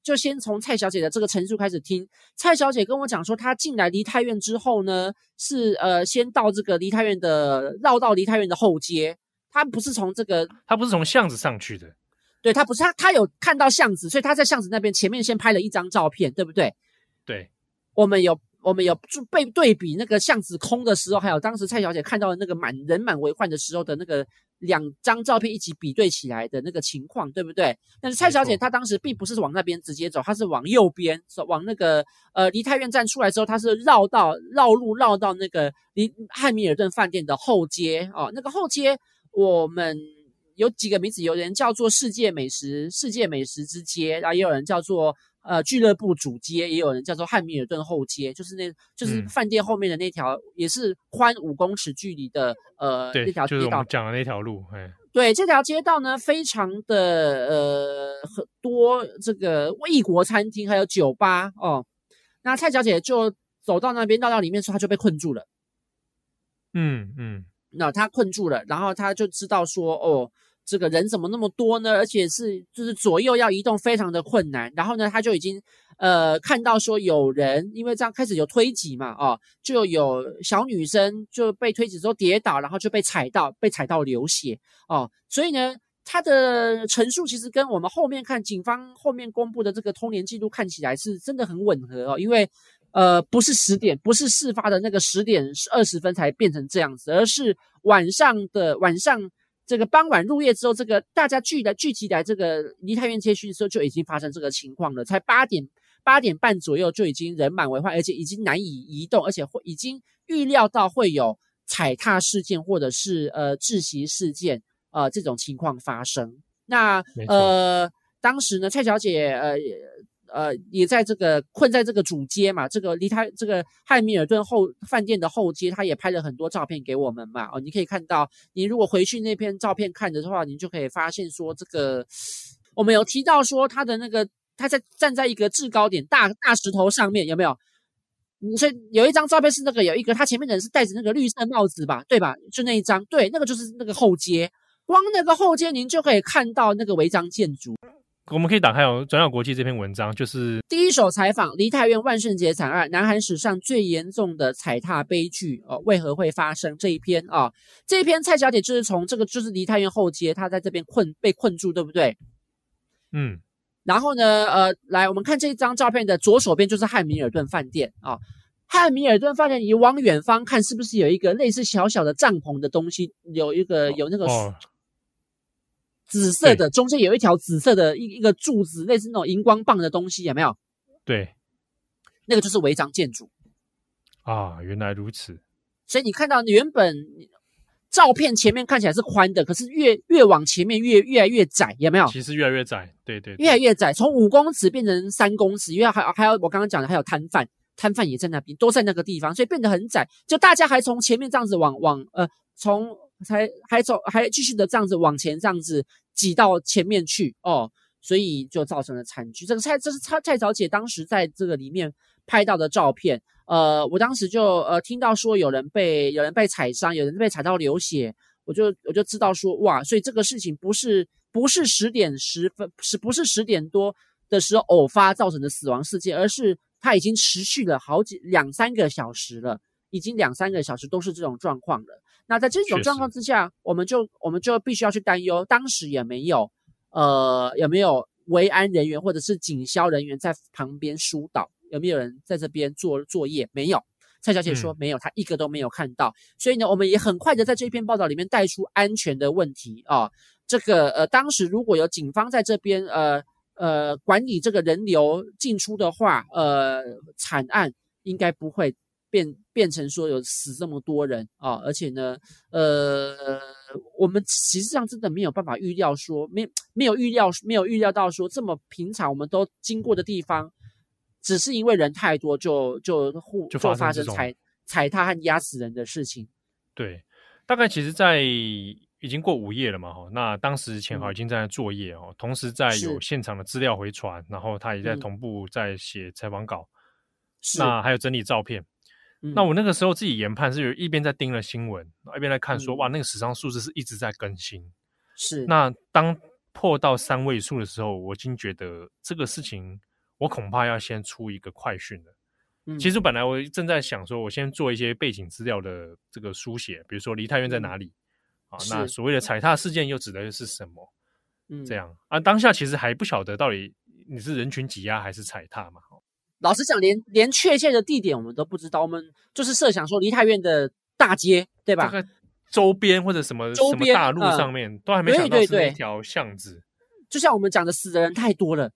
S2: 就先从蔡小姐的这个陈述开始听。蔡小姐跟我讲说，她进来梨泰院之后呢，是呃，先到这个梨泰院的，绕到梨泰院的后街，她不是从这个，
S1: 他不是从巷子上去的。
S2: 对，他不是他，他有看到巷子，所以他在巷子那边前面先拍了一张照片，对不对？
S1: 对，
S2: 我们有我们有被对比那个巷子空的时候，还有当时蔡小姐看到的那个满人满为患的时候的那个两张照片一起比对起来的那个情况，对不对？但是蔡小姐她当时并不是往那边直接走，她是往右边走，往那个呃梨泰院站出来之后，她是绕到绕路绕到那个离汉密尔顿饭店的后街哦，那个后街我们。有几个名字，有人叫做世界美食、世界美食之街，然后也有人叫做呃俱乐部主街，也有人叫做汉密尔顿后街，就是那就是饭店后面的那条，嗯、也是宽五公尺距离的呃那条街道。
S1: 就是我们讲的那条路，哎，
S2: 对，这条街道呢，非常的呃很多这个异国餐厅还有酒吧哦。那蔡小姐就走到那边，到到里面时候，她就被困住了。
S1: 嗯嗯，
S2: 那他困住了，然后他就知道说，哦。这个人怎么那么多呢？而且是就是左右要移动非常的困难。然后呢，他就已经呃看到说有人因为这样开始有推挤嘛，哦，就有小女生就被推挤之后跌倒，然后就被踩到，被踩到流血哦。所以呢，他的陈述其实跟我们后面看警方后面公布的这个通联记录看起来是真的很吻合哦。因为呃不是十点，不是事发的那个十点二十分才变成这样子，而是晚上的晚上。这个傍晚入夜之后，这个大家聚来聚集来这个梨泰院街区的时候，就已经发生这个情况了。才八点八点半左右，就已经人满为患，而且已经难以移动，而且会已经预料到会有踩踏事件或者是呃窒息事件呃这种情况发生。那呃当时呢，蔡小姐呃。呃，也在这个困在这个主街嘛，这个离他这个汉密尔顿后饭店的后街，他也拍了很多照片给我们嘛。哦，你可以看到，你如果回去那篇照片看的话，你就可以发现说，这个我们有提到说他的那个他在站在一个制高点大大石头上面，有没有？所以有一张照片是那个有一个他前面的人是戴着那个绿色帽子吧，对吧？就那一张，对，那个就是那个后街，光那个后街您就可以看到那个违章建筑。
S1: 我们可以打开哦，转角国际这篇文章，就是
S2: 第一手采访梨泰院万圣节惨案，南韩史上最严重的踩踏悲剧哦，为何会发生？这一篇啊、哦，这一篇蔡小姐就是从这个就是梨泰院后街，她在这边困被困住，对不对？
S1: 嗯，
S2: 然后呢，呃，来我们看这张照片的左手边就是汉密尔顿饭店啊、哦，汉密尔顿饭店，你往远方看，是不是有一个类似小小的帐篷的东西？有一个有那个。哦紫色的中间有一条紫色的一一个柱子，类似那种荧光棒的东西，有没有？
S1: 对，
S2: 那个就是违章建筑
S1: 啊，原来如此。
S2: 所以你看到原本照片前面看起来是宽的，可是越越往前面越越来越窄，有没有？
S1: 其实越来越窄，对对，对，
S2: 越来越窄，从五公尺变成三公尺，因为还还有我刚刚讲的还有摊贩，摊贩也在那边，都在那个地方，所以变得很窄。就大家还从前面这样子往往呃从。才还走还继续的这样子往前这样子挤到前面去哦，所以就造成了惨剧。这个蔡这是蔡蔡小姐当时在这个里面拍到的照片。呃，我当时就呃听到说有人被有人被踩伤，有人被踩到流血，我就我就知道说哇，所以这个事情不是不是十点十分是不是十点多的时候偶发造成的死亡事件，而是它已经持续了好几两三个小时了，已经两三个小时都是这种状况了。那在这种状况之下，我们就我们就必须要去担忧，当时也没有，呃，有没有维安人员或者是警消人员在旁边疏导？有没有人在这边做作业？没有。蔡小姐说没有，她一个都没有看到。所以呢，我们也很快的在这篇报道里面带出安全的问题啊。这个呃，当时如果有警方在这边呃呃管理这个人流进出的话，呃，惨案应该不会。变变成说有死这么多人啊，而且呢，呃，我们实际上真的没有办法预料说，没没有预料没有预料到说这么平常我们都经过的地方，只是因为人太多就就互就发生踩踩踏和压死人的事情。
S1: 对，大概其实，在已经过午夜了嘛，哈，那当时钱豪已经在作业哦，嗯、同时在有现场的资料回传，然后他也在同步在写采访稿，
S2: 是。
S1: 那还有整理照片。那我那个时候自己研判是有一边在盯了新闻，一边在看说，哇，那个死伤数字是一直在更新。
S2: 是。
S1: 那当破到三位数的时候，我已经觉得这个事情，我恐怕要先出一个快讯了。嗯。其实本来我正在想说，我先做一些背景资料的这个书写，比如说梨泰院在哪里啊？那所谓的踩踏事件又指的是什么？嗯。这样啊，当下其实还不晓得到底你是人群挤压还是踩踏嘛。
S2: 老实讲，连连确切的地点我们都不知道。我们就是设想说，梨泰院的大街，对吧？这个
S1: 周边或者什么周边什么大路上面，嗯、都还没想到是一条巷子。
S2: 就像我们讲的，死的人太多了。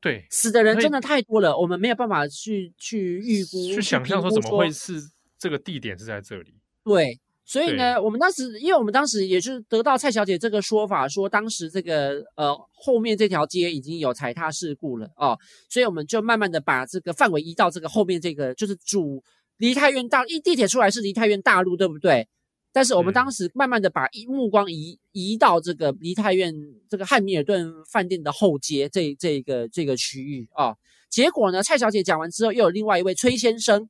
S1: 对，
S2: 死的人真的太多了，我们没有办法去去预估、
S1: 去想象说怎么会是这个地点是在这里。
S2: 对。所以呢，我们当时，因为我们当时也是得到蔡小姐这个说法，说当时这个呃后面这条街已经有踩踏事故了哦，所以我们就慢慢的把这个范围移到这个后面这个，就是主梨泰院大一地铁出来是梨泰院大路，对不对？但是我们当时慢慢的把目光移移到这个梨泰院这个汉密尔顿饭店的后街这这个这个区域啊、哦，结果呢，蔡小姐讲完之后，又有另外一位崔先生。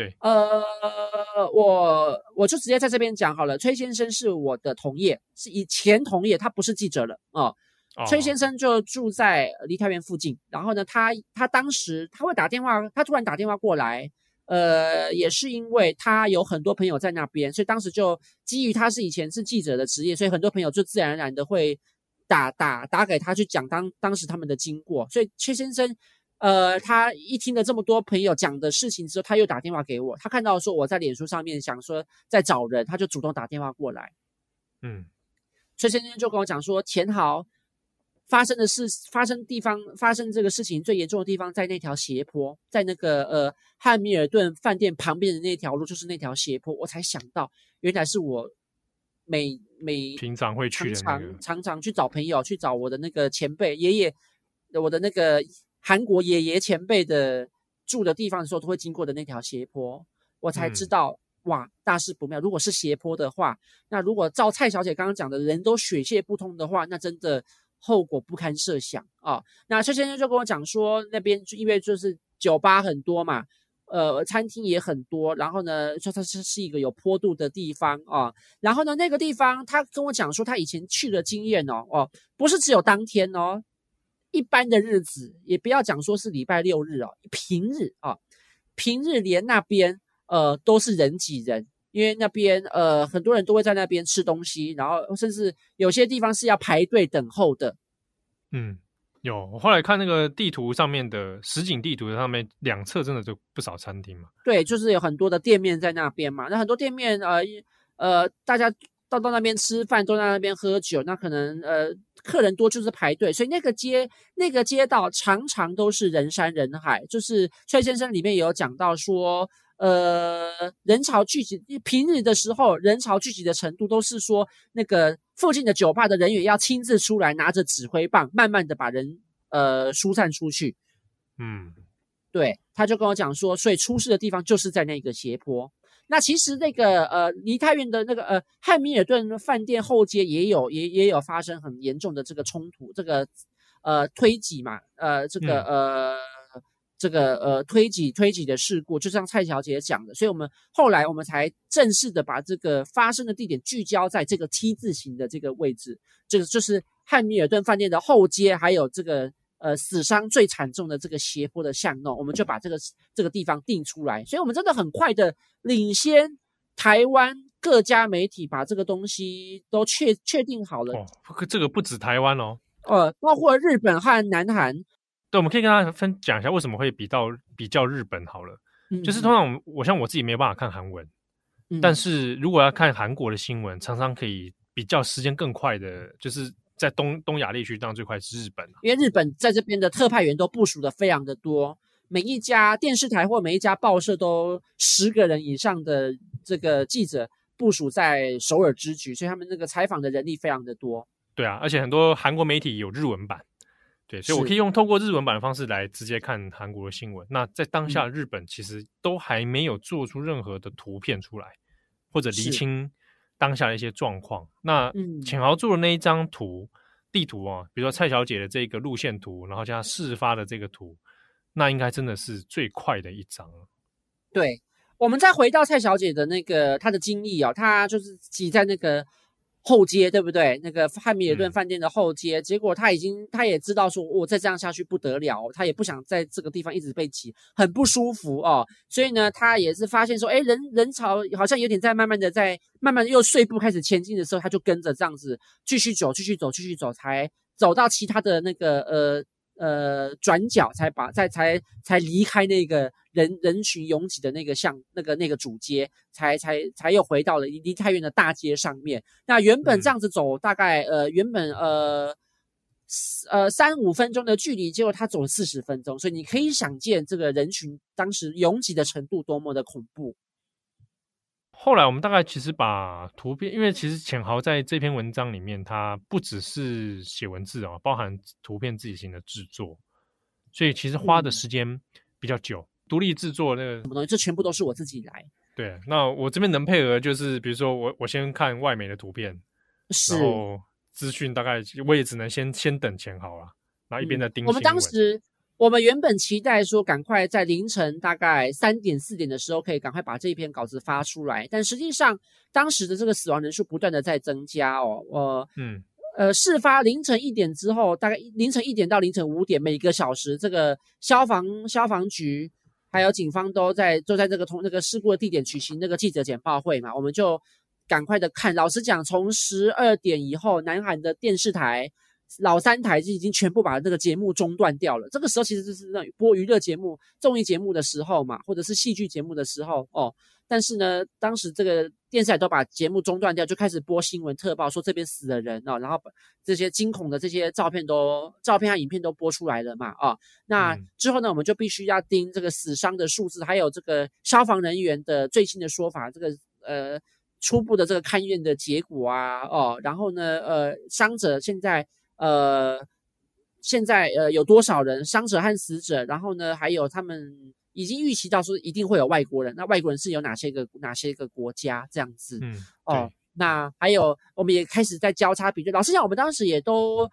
S1: 对，
S2: 呃，我我就直接在这边讲好了。崔先生是我的同业，是以前同业，他不是记者了啊。哦、崔先生就住在梨泰院附近，然后呢，他他当时他会打电话，他突然打电话过来，呃，也是因为他有很多朋友在那边，所以当时就基于他是以前是记者的职业，所以很多朋友就自然而然的会打打打给他去讲当当时他们的经过，所以崔先生。呃，他一听了这么多朋友讲的事情之后，他又打电话给我。他看到说我在脸书上面想说在找人，他就主动打电话过来。嗯，崔先生就跟我讲说，钱豪发生的事，发生地方，发生这个事情最严重的地方在那条斜坡，在那个呃汉密尔顿饭店旁边的那条路，就是那条斜坡。我才想到，原来是我每每
S1: 平常会去的、那个、
S2: 常常常常去找朋友，去找我的那个前辈爷爷，我的那个。韩国爷爷前辈的住的地方的时候，都会经过的那条斜坡，我才知道、嗯、哇，大事不妙。如果是斜坡的话，那如果照蔡小姐刚刚讲的，人都血泄不通的话，那真的后果不堪设想啊。那崔先生就跟我讲说，那边就因为就是酒吧很多嘛，呃，餐厅也很多，然后呢，说它是是一个有坡度的地方啊。然后呢，那个地方他跟我讲说，他以前去的经验哦，哦，不是只有当天哦。一般的日子，也不要讲说是礼拜六日哦，平日啊，平日连那边呃都是人挤人，因为那边呃很多人都会在那边吃东西，然后甚至有些地方是要排队等候的。
S1: 嗯，有，我后来看那个地图上面的实景地图上面，两侧真的就不少餐厅嘛。
S2: 对，就是有很多的店面在那边嘛，那很多店面呃呃大家。到到那边吃饭，都在那边喝酒，那可能呃客人多就是排队，所以那个街那个街道常常都是人山人海。就是崔先生里面也有讲到说，呃人潮聚集，平日的时候人潮聚集的程度都是说那个附近的酒吧的人员要亲自出来拿着指挥棒，慢慢的把人呃疏散出去。嗯，对，他就跟我讲说，所以出事的地方就是在那个斜坡。那其实那个呃，梨泰院的那个呃汉密尔顿饭店后街也有也也有发生很严重的这个冲突，这个呃推挤嘛，呃这个呃、嗯、这个呃推挤推挤的事故，就像蔡小姐讲的，所以我们后来我们才正式的把这个发生的地点聚焦在这个 T 字形的这个位置，这个就是汉密尔顿饭店的后街，还有这个。呃，死伤最惨重的这个斜坡的巷弄，我们就把这个这个地方定出来，所以我们真的很快的领先台湾各家媒体，把这个东西都确确定好了。
S1: 哦，这个不止台湾哦，
S2: 呃，包括日本和南韩。
S1: 对，我们可以跟大家分讲一下为什么会比到比较日本好了。嗯，就是通常我像我自己没有办法看韩文，嗯，但是如果要看韩国的新闻，常常可以比较时间更快的，就是。在东东亚地区，当然最快是日本，
S2: 因为日本在这边的特派员都部署的非常的多，每一家电视台或每一家报社都十个人以上的这个记者部署在首尔之局，所以他们那个采访的人力非常的多。
S1: 对啊，而且很多韩国媒体有日文版，对，所以我可以用透过日文版的方式来直接看韩国的新闻。那在当下，日本其实都还没有做出任何的图片出来，或者厘清。当下的一些状况，那浅豪做的那一张图、嗯、地图啊，比如说蔡小姐的这个路线图，然后加事发的这个图，那应该真的是最快的一张。
S2: 对，我们再回到蔡小姐的那个她的经历啊，她就是挤在那个。后街对不对？那个汉密尔顿饭店的后街，嗯、结果他已经他也知道说，我、哦、再这样下去不得了，他也不想在这个地方一直被挤，很不舒服哦。所以呢，他也是发现说，哎，人人潮好像有点在慢慢的在慢慢又碎步开始前进的时候，他就跟着这样子继续走，继续走，继续走，才走到其他的那个呃。呃，转角才把在才才离开那个人人群拥挤的那个巷那个那个主街，才才才又回到了离太原的大街上面。那原本这样子走，大概呃原本呃呃三五分钟的距离，结果他走了四十分钟，所以你可以想见这个人群当时拥挤的程度多么的恐怖。
S1: 后来我们大概其实把图片，因为其实浅豪在这篇文章里面，他不只是写文字啊，包含图片自己型的制作，所以其实花的时间比较久，嗯、独立制作那个
S2: 什么东西，这全部都是我自己来。
S1: 对，那我这边能配合就是，比如说我我先看外媒的图片，
S2: 是，
S1: 然后资讯大概我也只能先先等浅豪了，然后一边在盯、嗯。
S2: 我们当时。我们原本期待说，赶快在凌晨大概三点四点的时候，可以赶快把这一篇稿子发出来。但实际上，当时的这个死亡人数不断的在增加哦。呃，嗯，呃，事发凌晨一点之后，大概凌晨一点到凌晨五点，每个小时，这个消防消防局还有警方都在都在这个同那个事故的地点举行那个记者简报会嘛。我们就赶快的看。老实讲，从十二点以后，南韩的电视台。老三台就已经全部把这个节目中断掉了。这个时候其实就是那播娱乐节目、综艺节目的时候嘛，或者是戏剧节目的时候哦。但是呢，当时这个电视台都把节目中断掉，就开始播新闻特报，说这边死了人哦，然后把这些惊恐的这些照片都、照片和影片都播出来了嘛啊、哦。那之后呢，我们就必须要盯这个死伤的数字，还有这个消防人员的最新的说法，这个呃初步的这个勘验的结果啊哦。然后呢，呃，伤者现在。呃，现在呃有多少人伤者和死者？然后呢，还有他们已经预期到说一定会有外国人。那外国人是有哪些个哪些个国家这样子？嗯，哦，那还有我们也开始在交叉比对。老实讲，我们当时也都，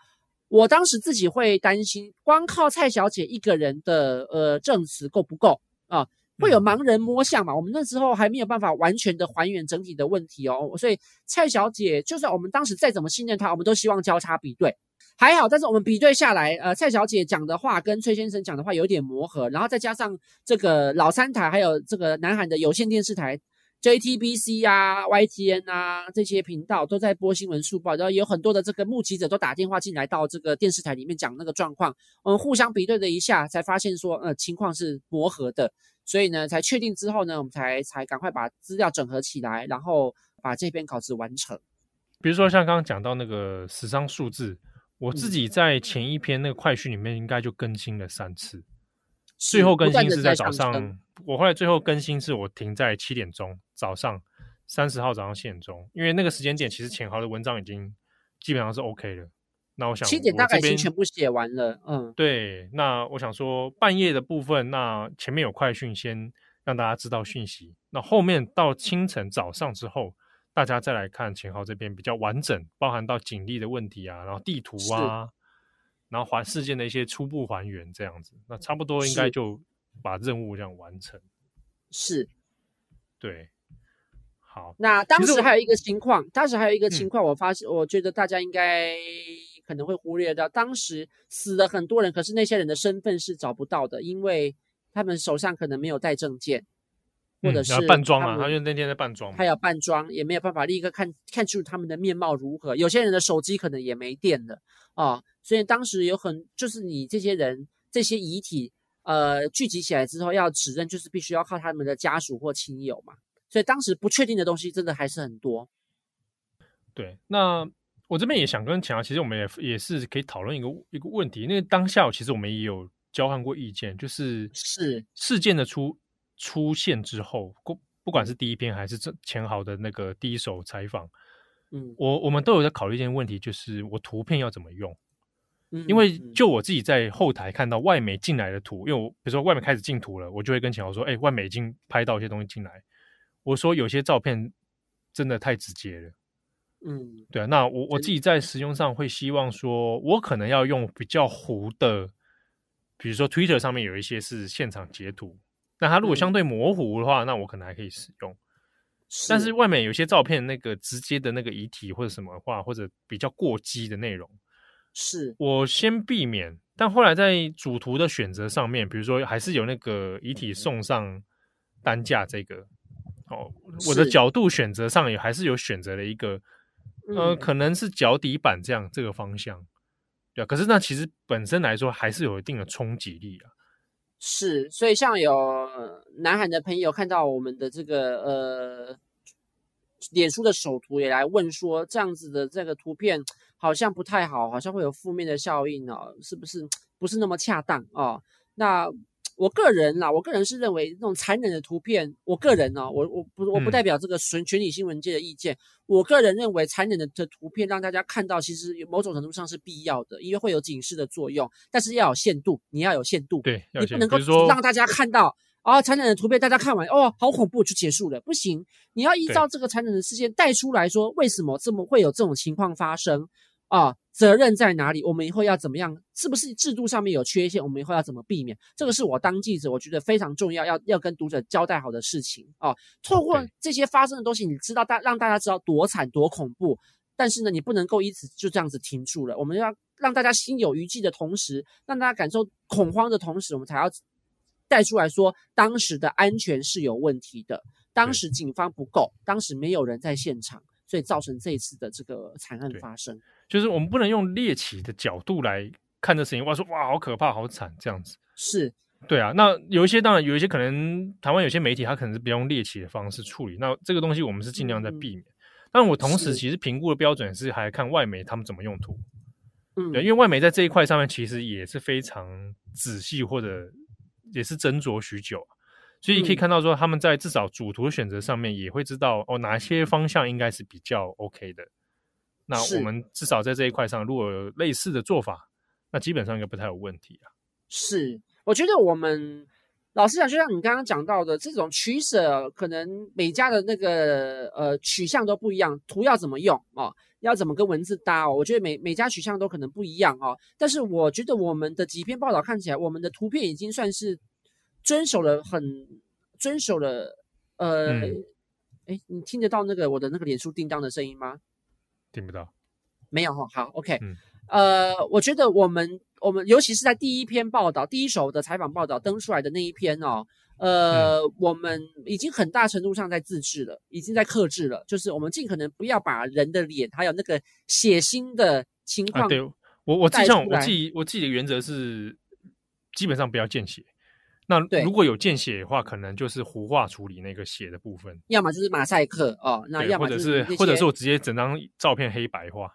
S2: 我当时自己会担心，光靠蔡小姐一个人的呃证词够不够啊？会有盲人摸象嘛？我们那时候还没有办法完全的还原整体的问题哦。所以蔡小姐，就算我们当时再怎么信任她，我们都希望交叉比对。还好，但是我们比对下来，呃，蔡小姐讲的话跟崔先生讲的话有点磨合，然后再加上这个老三台，还有这个南韩的有线电视台 JTBC 啊、YTN 啊这些频道都在播新闻速报，然后有很多的这个目击者都打电话进来到这个电视台里面讲那个状况，我们互相比对了一下，才发现说，呃，情况是磨合的，所以呢，才确定之后呢，我们才才赶快把资料整合起来，然后把这篇稿子完成。
S1: 比如说像刚刚讲到那个死伤数字。我自己在前一篇那个快讯里面应该就更新了三次，最后更新是在早上。我后来最后更新是我停在七点钟，早上三十号早上七点钟，因为那个时间点其实浅豪的文章已经基本上是 OK 了。那我想
S2: 七点大概已经全部写完了，嗯，
S1: 对。那我想说半夜的部分，那前面有快讯先让大家知道讯息，那后面到清晨早上之后。大家再来看秦昊这边比较完整，包含到警力的问题啊，然后地图啊，然后还事件的一些初步还原这样子，那差不多应该就把任务这样完成。
S2: 是，
S1: 对，好。
S2: 那当时还有一个情况，当时还有一个情况，我发现，我觉得大家应该可能会忽略掉，当时死了很多人，可是那些人的身份是找不到的，因为他们手上可能没有带证件。或者是、嗯、扮装嘛，他就那天在扮装，他要扮装，也没有办法立刻看看出他们的面貌如何。有些人的手机可能也没电了啊，所以当时有很就是你这些人这些遗体呃聚集起来之后要指认，就是必须要靠他们的家属或亲友嘛。所以当时不确定的东西真的还是很多。
S1: 对，那我这边也想跟强，其实我们也也是可以讨论一个一个问题，因为当下其实我们也有交换过意见，就是是事件的出。出现之后，不不管是第一篇还是这浅豪的那个第一手采访，嗯，我我们都有在考虑一件问题，就是我图片要怎么用？嗯，因为就我自己在后台看到外媒进来的图，因为我比如说外媒开始进图了，我就会跟钱豪说，哎、欸，外媒已经拍到一些东西进来，我说有些照片真的太直接了，嗯，对啊，那我我自己在使用上会希望说，我可能要用比较糊的，比如说 Twitter 上面有一些是现场截图。那它如果相对模糊的话，嗯，那我可能还可以使用。是，但是外面有些照片，那个直接的那个遗体或者什么话，或者比较过激的内容，是我先避免。但后来在主图的选择上面，比如说还是有那个遗体送上担架这个，哦，我的角度选择上也还是有选择了一个，呃，可能是脚底板这样这个方向，对啊。可是那其实本身来说还是有一定的冲击力啊。
S2: 是，所以像有南韩的朋友看到我们的这个呃，脸书的首图也来问说，这样子的这个图片好像不太好，好像会有负面的效应哦，是不是不是那么恰当哦？那我个人啦，我个人是认为那种残忍的图片，我个人呢，我我不我不代表这个全全体新闻界的意见。嗯、我个人认为，残忍的的图片让大家看到，其实有某种程度上是必要的，因为会有警示的作用。但是要有限度，你要有限度，
S1: 对，
S2: 你不能够让大家看到啊，残忍的图片，大家看完哦，好恐怖就结束了，不行，你要依照这个残忍的事件带出来说，为什么这么会有这种情况发生。啊，责任在哪里？我们以后要怎么样？是不是制度上面有缺陷？我们以后要怎么避免？这个是我当记者，我觉得非常重要，要要跟读者交代好的事情啊。透过这些发生的东西，你知道大让大家知道多惨多恐怖，但是呢，你不能够因此就这样子停住了。我们要让大家心有余悸的同时，让大家感受恐慌的同时，我们才要带出来说，当时的安全是有问题的，当时警方不够，当时没有人在现场。所以造成这一次的这个惨案发生，
S1: 就是我们不能用猎奇的角度来看这事情，哇说哇好可怕好惨这样子，
S2: 是
S1: 对啊。那有一些当然有一些可能台湾有些媒体他可能是比较用猎奇的方式处理，那这个东西我们是尽量在避免。嗯、但我同时其实评估的标准是还看外媒他们怎么用图，嗯，对，因为外媒在这一块上面其实也是非常仔细或者也是斟酌许久。所以你可以看到，说他们在至少主图的选择上面也会知道哦，哪些方向应该是比较 OK 的。那我们至少在这一块上，如果有类似的做法，那基本上应该不太有问题啊。
S2: 是，我觉得我们老实讲，就像你刚刚讲到的，这种取舍，可能每家的那个呃取向都不一样，图要怎么用哦，要怎么跟文字搭哦，我觉得每每家取向都可能不一样哦。但是我觉得我们的几篇报道看起来，我们的图片已经算是。遵守了很遵守了，呃，哎、嗯，你听得到那个我的那个脸书叮当的声音吗？
S1: 听不到，
S2: 没有哈。好，OK，、
S1: 嗯、
S2: 呃，我觉得我们我们尤其是在第一篇报道、第一手的采访报道登出来的那一篇哦，呃，嗯、我们已经很大程度上在自制了，已经在克制了，就是我们尽可能不要把人的脸还有那个血腥的情况、啊。对
S1: 我我自己我自己我自己的原则是基本上不要见血。那如果有见血的话，可能就是糊化处理那个血的部分，
S2: 要么就是马赛克哦，那要么就是
S1: 或者是我直接整张照片黑白化。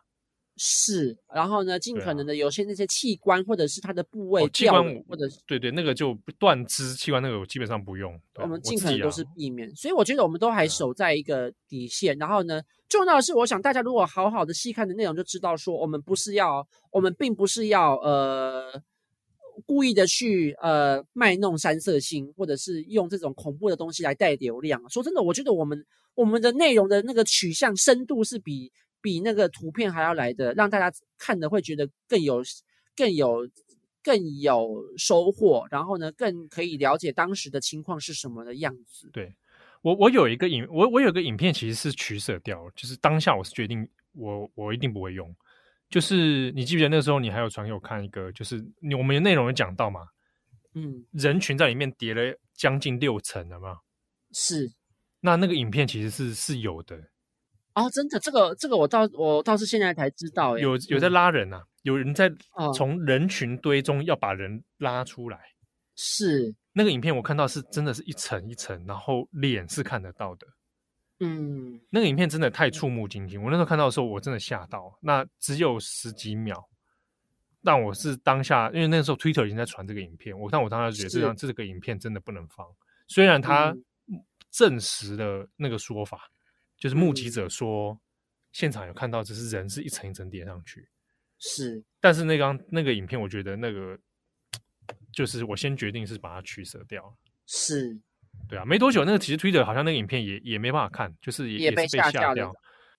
S2: 是，然后呢，尽可能的有些那些器官或者是它的部位，
S1: 器官
S2: 或者是
S1: 对对，那个就断肢器官那个我基本上不用。
S2: 我们尽可能都是避免，所以我觉得我们都还守在一个底线。然后呢，重要的是，我想大家如果好好的细看的内容，就知道说我们不是要，我们并不是要呃。故意的去呃卖弄三色星，或者是用这种恐怖的东西来带流量。说真的，我觉得我们我们的内容的那个取向深度是比比那个图片还要来的，让大家看的会觉得更有更有更有收获，然后呢，更可以了解当时的情况是什么的样子。
S1: 对，我我有一个影我我有个影片其实是取舍掉，就是当下我是决定我我一定不会用。就是你记不记得那时候，你还有传给我看一个，就是你我们的内容有讲到嘛，嗯，人群在里面叠了将近六层了嘛，
S2: 是，
S1: 那那个影片其实是是有的，
S2: 哦，真的，这个这个我倒我倒是现在才知道，
S1: 有有在拉人啊，有人在从人群堆中要把人拉出来，
S2: 是，
S1: 那个影片我看到是真的是一层一层，然后脸是看得到的。
S2: 嗯，
S1: 那个影片真的太触目惊心。我那时候看到的时候，我真的吓到。那只有十几秒，但我是当下，因为那时候 Twitter 已经在传这个影片。我但我当时觉得这张这个影片真的不能放。虽然他证实了那个说法，嗯、就是目击者说现场有看到，只是人是一层一层叠上去。
S2: 是，
S1: 但是那张那个影片，我觉得那个 就是我先决定是把它取舍掉。
S2: 是。
S1: 对啊，没多久，那个其实 Twitter 好像那个影片也也没办法看，就是也，
S2: 也被下掉了。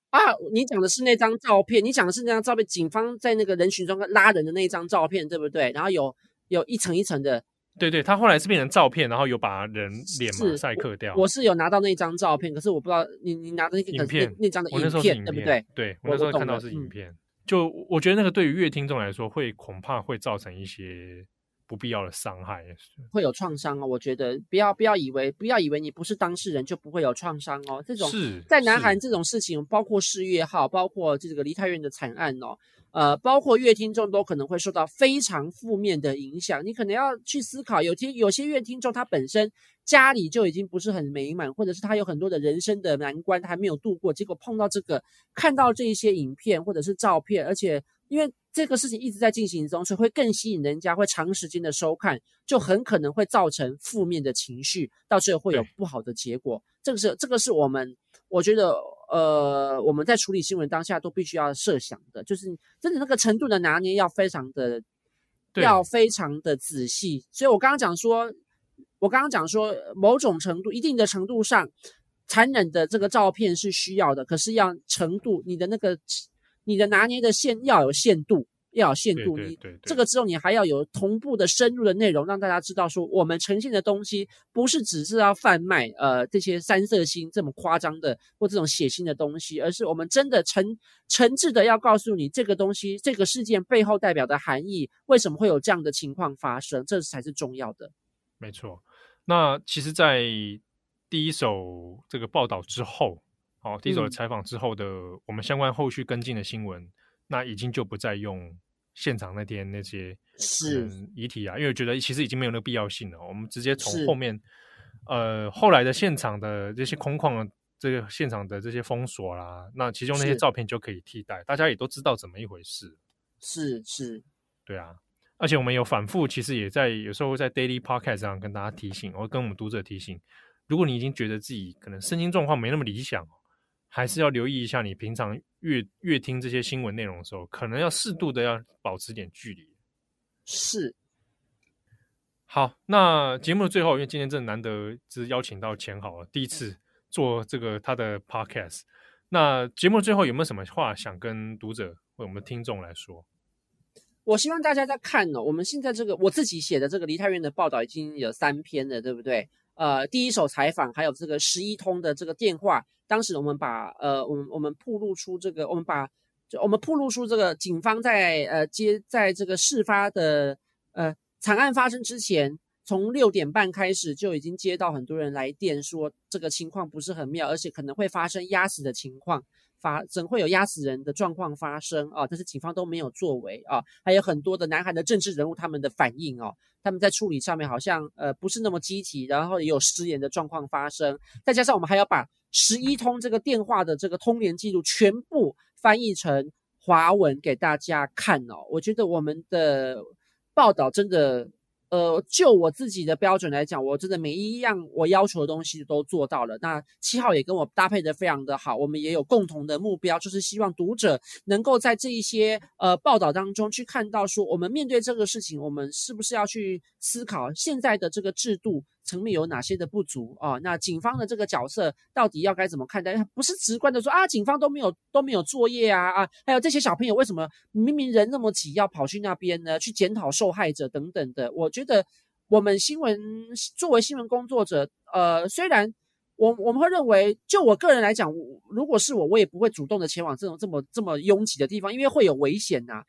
S2: 啊，你讲的是那张照片，你讲的是那张照片，警方在那个人群中拉人的那一张照片，对不对？然后有有一层一层的。
S1: 对对，他后来是变成照片，然后有把人脸马赛克掉。
S2: 我，我是有拿到那张照片，可是我不知道你你拿的那个
S1: 影片
S2: 那张的影片，影片对不对？
S1: 对，我那时候看到是影片，嗯、就我觉得那个对于乐听众来说，会恐怕会造成一些。不必要的伤害
S2: 会有创伤哦。我觉得不要不要以为不要以为你不是当事人就不会有创伤哦。这种
S1: 是
S2: 在南韩这种事情，包括世越号，包括这个梨泰院的惨案哦，呃，包括乐听众都可能会受到非常负面的影响。你可能要去思考，有些有些乐听众他本身家里就已经不是很美满，或者是他有很多的人生的难关他还没有度过，结果碰到这个，看到这一些影片或者是照片，而且因为。这个事情一直在进行中，所以会更吸引人家，会长时间的收看，就很可能会造成负面的情绪，到最后会有不好的结果。这个是这个是我们我觉得呃我们在处理新闻当下都必须要设想的，就是真的那个程度的拿捏要非常的要非常的仔细。所以我刚刚讲说，我刚刚讲说某种程度一定的程度上，残忍的这个照片是需要的，可是要程度你的那个。你的拿捏的线要有限度，要有限度。你这个之后，你还要有同步的深入的内容，让大家知道说，我们呈现的东西不是只是要贩卖呃这些三色心这么夸张的或这种血腥的东西，而是我们真的诚诚挚的要告诉你这个东西这个事件背后代表的含义，为什么会有这样的情况发生，这才是重要的。
S1: 没错。那其实，在第一手这个报道之后。好，第一手的采访之后的，嗯、我们相关后续跟进的新闻，那已经就不再用现场那天那些是遗体啊，因为我觉得其实已经没有那个必要性了。我们直接从后面，呃，后来的现场的这些空旷，这个现场的这些封锁啦，那其中那些照片就可以替代，大家也都知道怎么一回事。
S2: 是是，
S1: 对啊，而且我们有反复，其实也在有时候会在 Daily Podcast 上跟大家提醒，我跟我们读者提醒，如果你已经觉得自己可能身心状况没那么理想。还是要留意一下，你平常阅阅听这些新闻内容的时候，可能要适度的要保持点距离。
S2: 是。
S1: 好，那节目的最后，因为今天真的难得，只是邀请到钱豪第一次做这个他的 podcast。那节目最后有没有什么话想跟读者或我们听众来说？
S2: 我希望大家在看呢、哦，我们现在这个我自己写的这个梨泰院的报道已经有三篇了，对不对？呃，第一手采访，还有这个十一通的这个电话，当时我们把呃，我们我们曝露出这个，我们把就我们曝露出这个警方在呃接在这个事发的呃惨案发生之前，从六点半开始就已经接到很多人来电说这个情况不是很妙，而且可能会发生压死的情况。发怎会有压死人的状况发生啊？但是警方都没有作为啊，还有很多的南韩的政治人物他们的反应哦、他们在处理上面好像呃不是那么积极，然后也有失言的状况发生，再加上我们还要把十一通这个电话的这个通联记录全部翻译成华文给大家看哦，我觉得我们的报道真的。呃，就我自己的标准来讲，我真的每一样我要求的东西都做到了。那七号也跟我搭配的非常的好，我们也有共同的目标，就是希望读者能够在这一些呃报道当中去看到，说我们面对这个事情，我们是不是要去思考现在的这个制度层面有哪些的不足啊？那警方的这个角色到底要该怎么看待？不是直观的说啊，警方都没有都没有作业啊啊，还有这些小朋友为什么明明人那么挤要跑去那边呢？去检讨受害者等等的。我觉得我们新闻作为新闻工作者，呃，虽然我我们会认为，就我个人来讲，如果是我，我也不会主动的前往这种这么这么拥挤的地方，因为会有危险呐。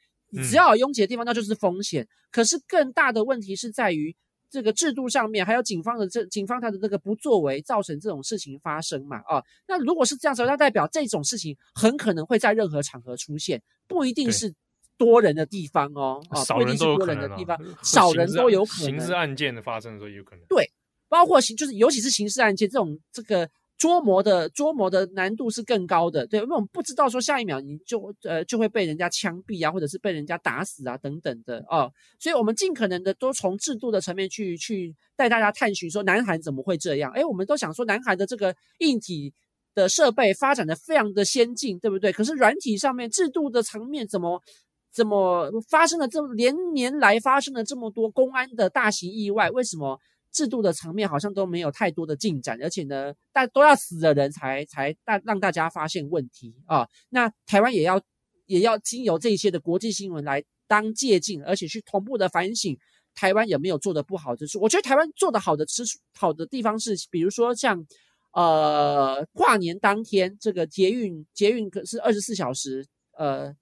S2: 只要有拥挤的地方，那就是风险。嗯。可是更大的问题是在于。这个制度上面还有警方的这警方他的这个不作为，造成这种事情发生嘛？啊，那如果是这样子，那代表这种事情很可能会在任何场合出现，不一定是多人的地方哦，啊，不一定是多人的地方，少人都有可能。
S1: 刑事案件的发生的时候也有可能。
S2: 对，包括刑就是尤其是刑事案件这种这个。捉摸的捉摸的难度是更高的，对，因为我们不知道说下一秒你就呃就会被人家枪毙啊，或者是被人家打死啊等等的哦，所以我们尽可能的都从制度的层面去去带大家探寻说南韩怎么会这样？诶，我们都想说南韩的这个硬体的设备发展的非常的先进，对不对？可是软体上面制度的层面怎么怎么发生了这连年来发生了这么多公安的大型意外？为什么？制度的层面好像都没有太多的进展，而且呢，大都要死的人才才大让大家发现问题啊。那台湾也要也要经由这些的国际新闻来当借鉴，而且去同步的反省台湾有没有做的不好之处。我觉得台湾做的好的之处，好的地方是，比如说像呃跨年当天这个捷运捷运可是二十四小时呃。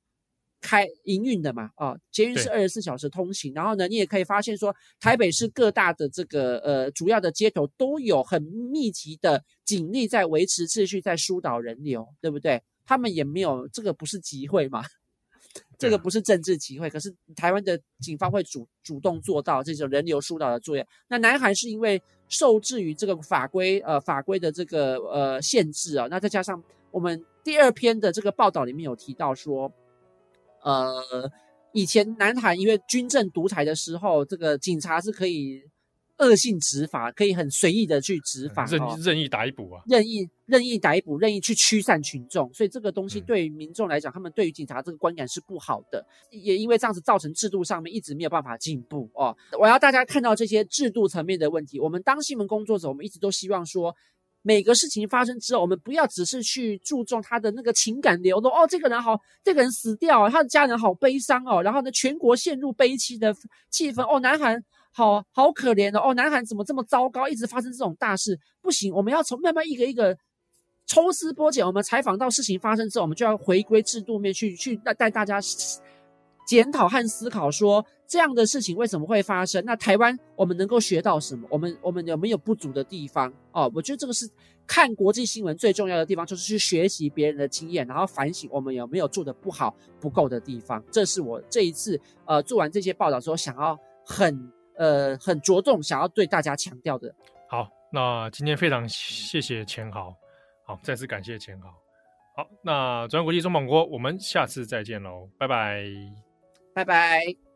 S2: 开营运的嘛，啊，捷运是二十四小时通行，然后呢，你也可以发现说，台北市各大的这个呃主要的街头都有很密集的警力在维持秩序，在疏导人流，对不对？他们也没有这个不是集会嘛，这个不是政治集会，可是台湾的警方会主主动做到这种人流疏导的作业。那南韩是因为受制于这个法规呃法规的这个呃限制啊，那再加上我们第二篇的这个报道里面有提到说。呃，以前南韩因为军政独裁的时候，这个警察是可以恶性执法，可以很随意的去执法，
S1: 任任意逮捕啊，
S2: 任意任意逮捕，任意去驱散群众，所以这个东西对于民众来讲，他们对于警察这个观感是不好的，也因为这样子造成制度上面一直没有办法进步哦。我要大家看到这些制度层面的问题，我们当新闻工作者，我们一直都希望说。每个事情发生之后，我们不要只是去注重他的那个情感流动哦，这个人好，这个人死掉，他的家人好悲伤哦，然后呢，全国陷入悲戚的气氛哦，南韩好好可怜哦，哦，南韩怎么这么糟糕，一直发生这种大事，不行，我们要从慢慢一个一个抽丝剥茧，我们采访到事情发生之后，我们就要回归制度面去去带带大家。检讨和思考，说这样的事情为什么会发生？那台湾我们能够学到什么？我们我们有没有不足的地方？哦，我觉得这个是看国际新闻最重要的地方，就是去学习别人的经验，然后反省我们有没有做得不好、不够的地方。这是我这一次呃做完这些报道之后，想要很呃很着重想要对大家强调的。
S1: 好，那今天非常谢谢钱豪，好，再次感谢钱豪。好，那转角国际中广国，我们下次再见喽，拜拜。
S2: 拜拜。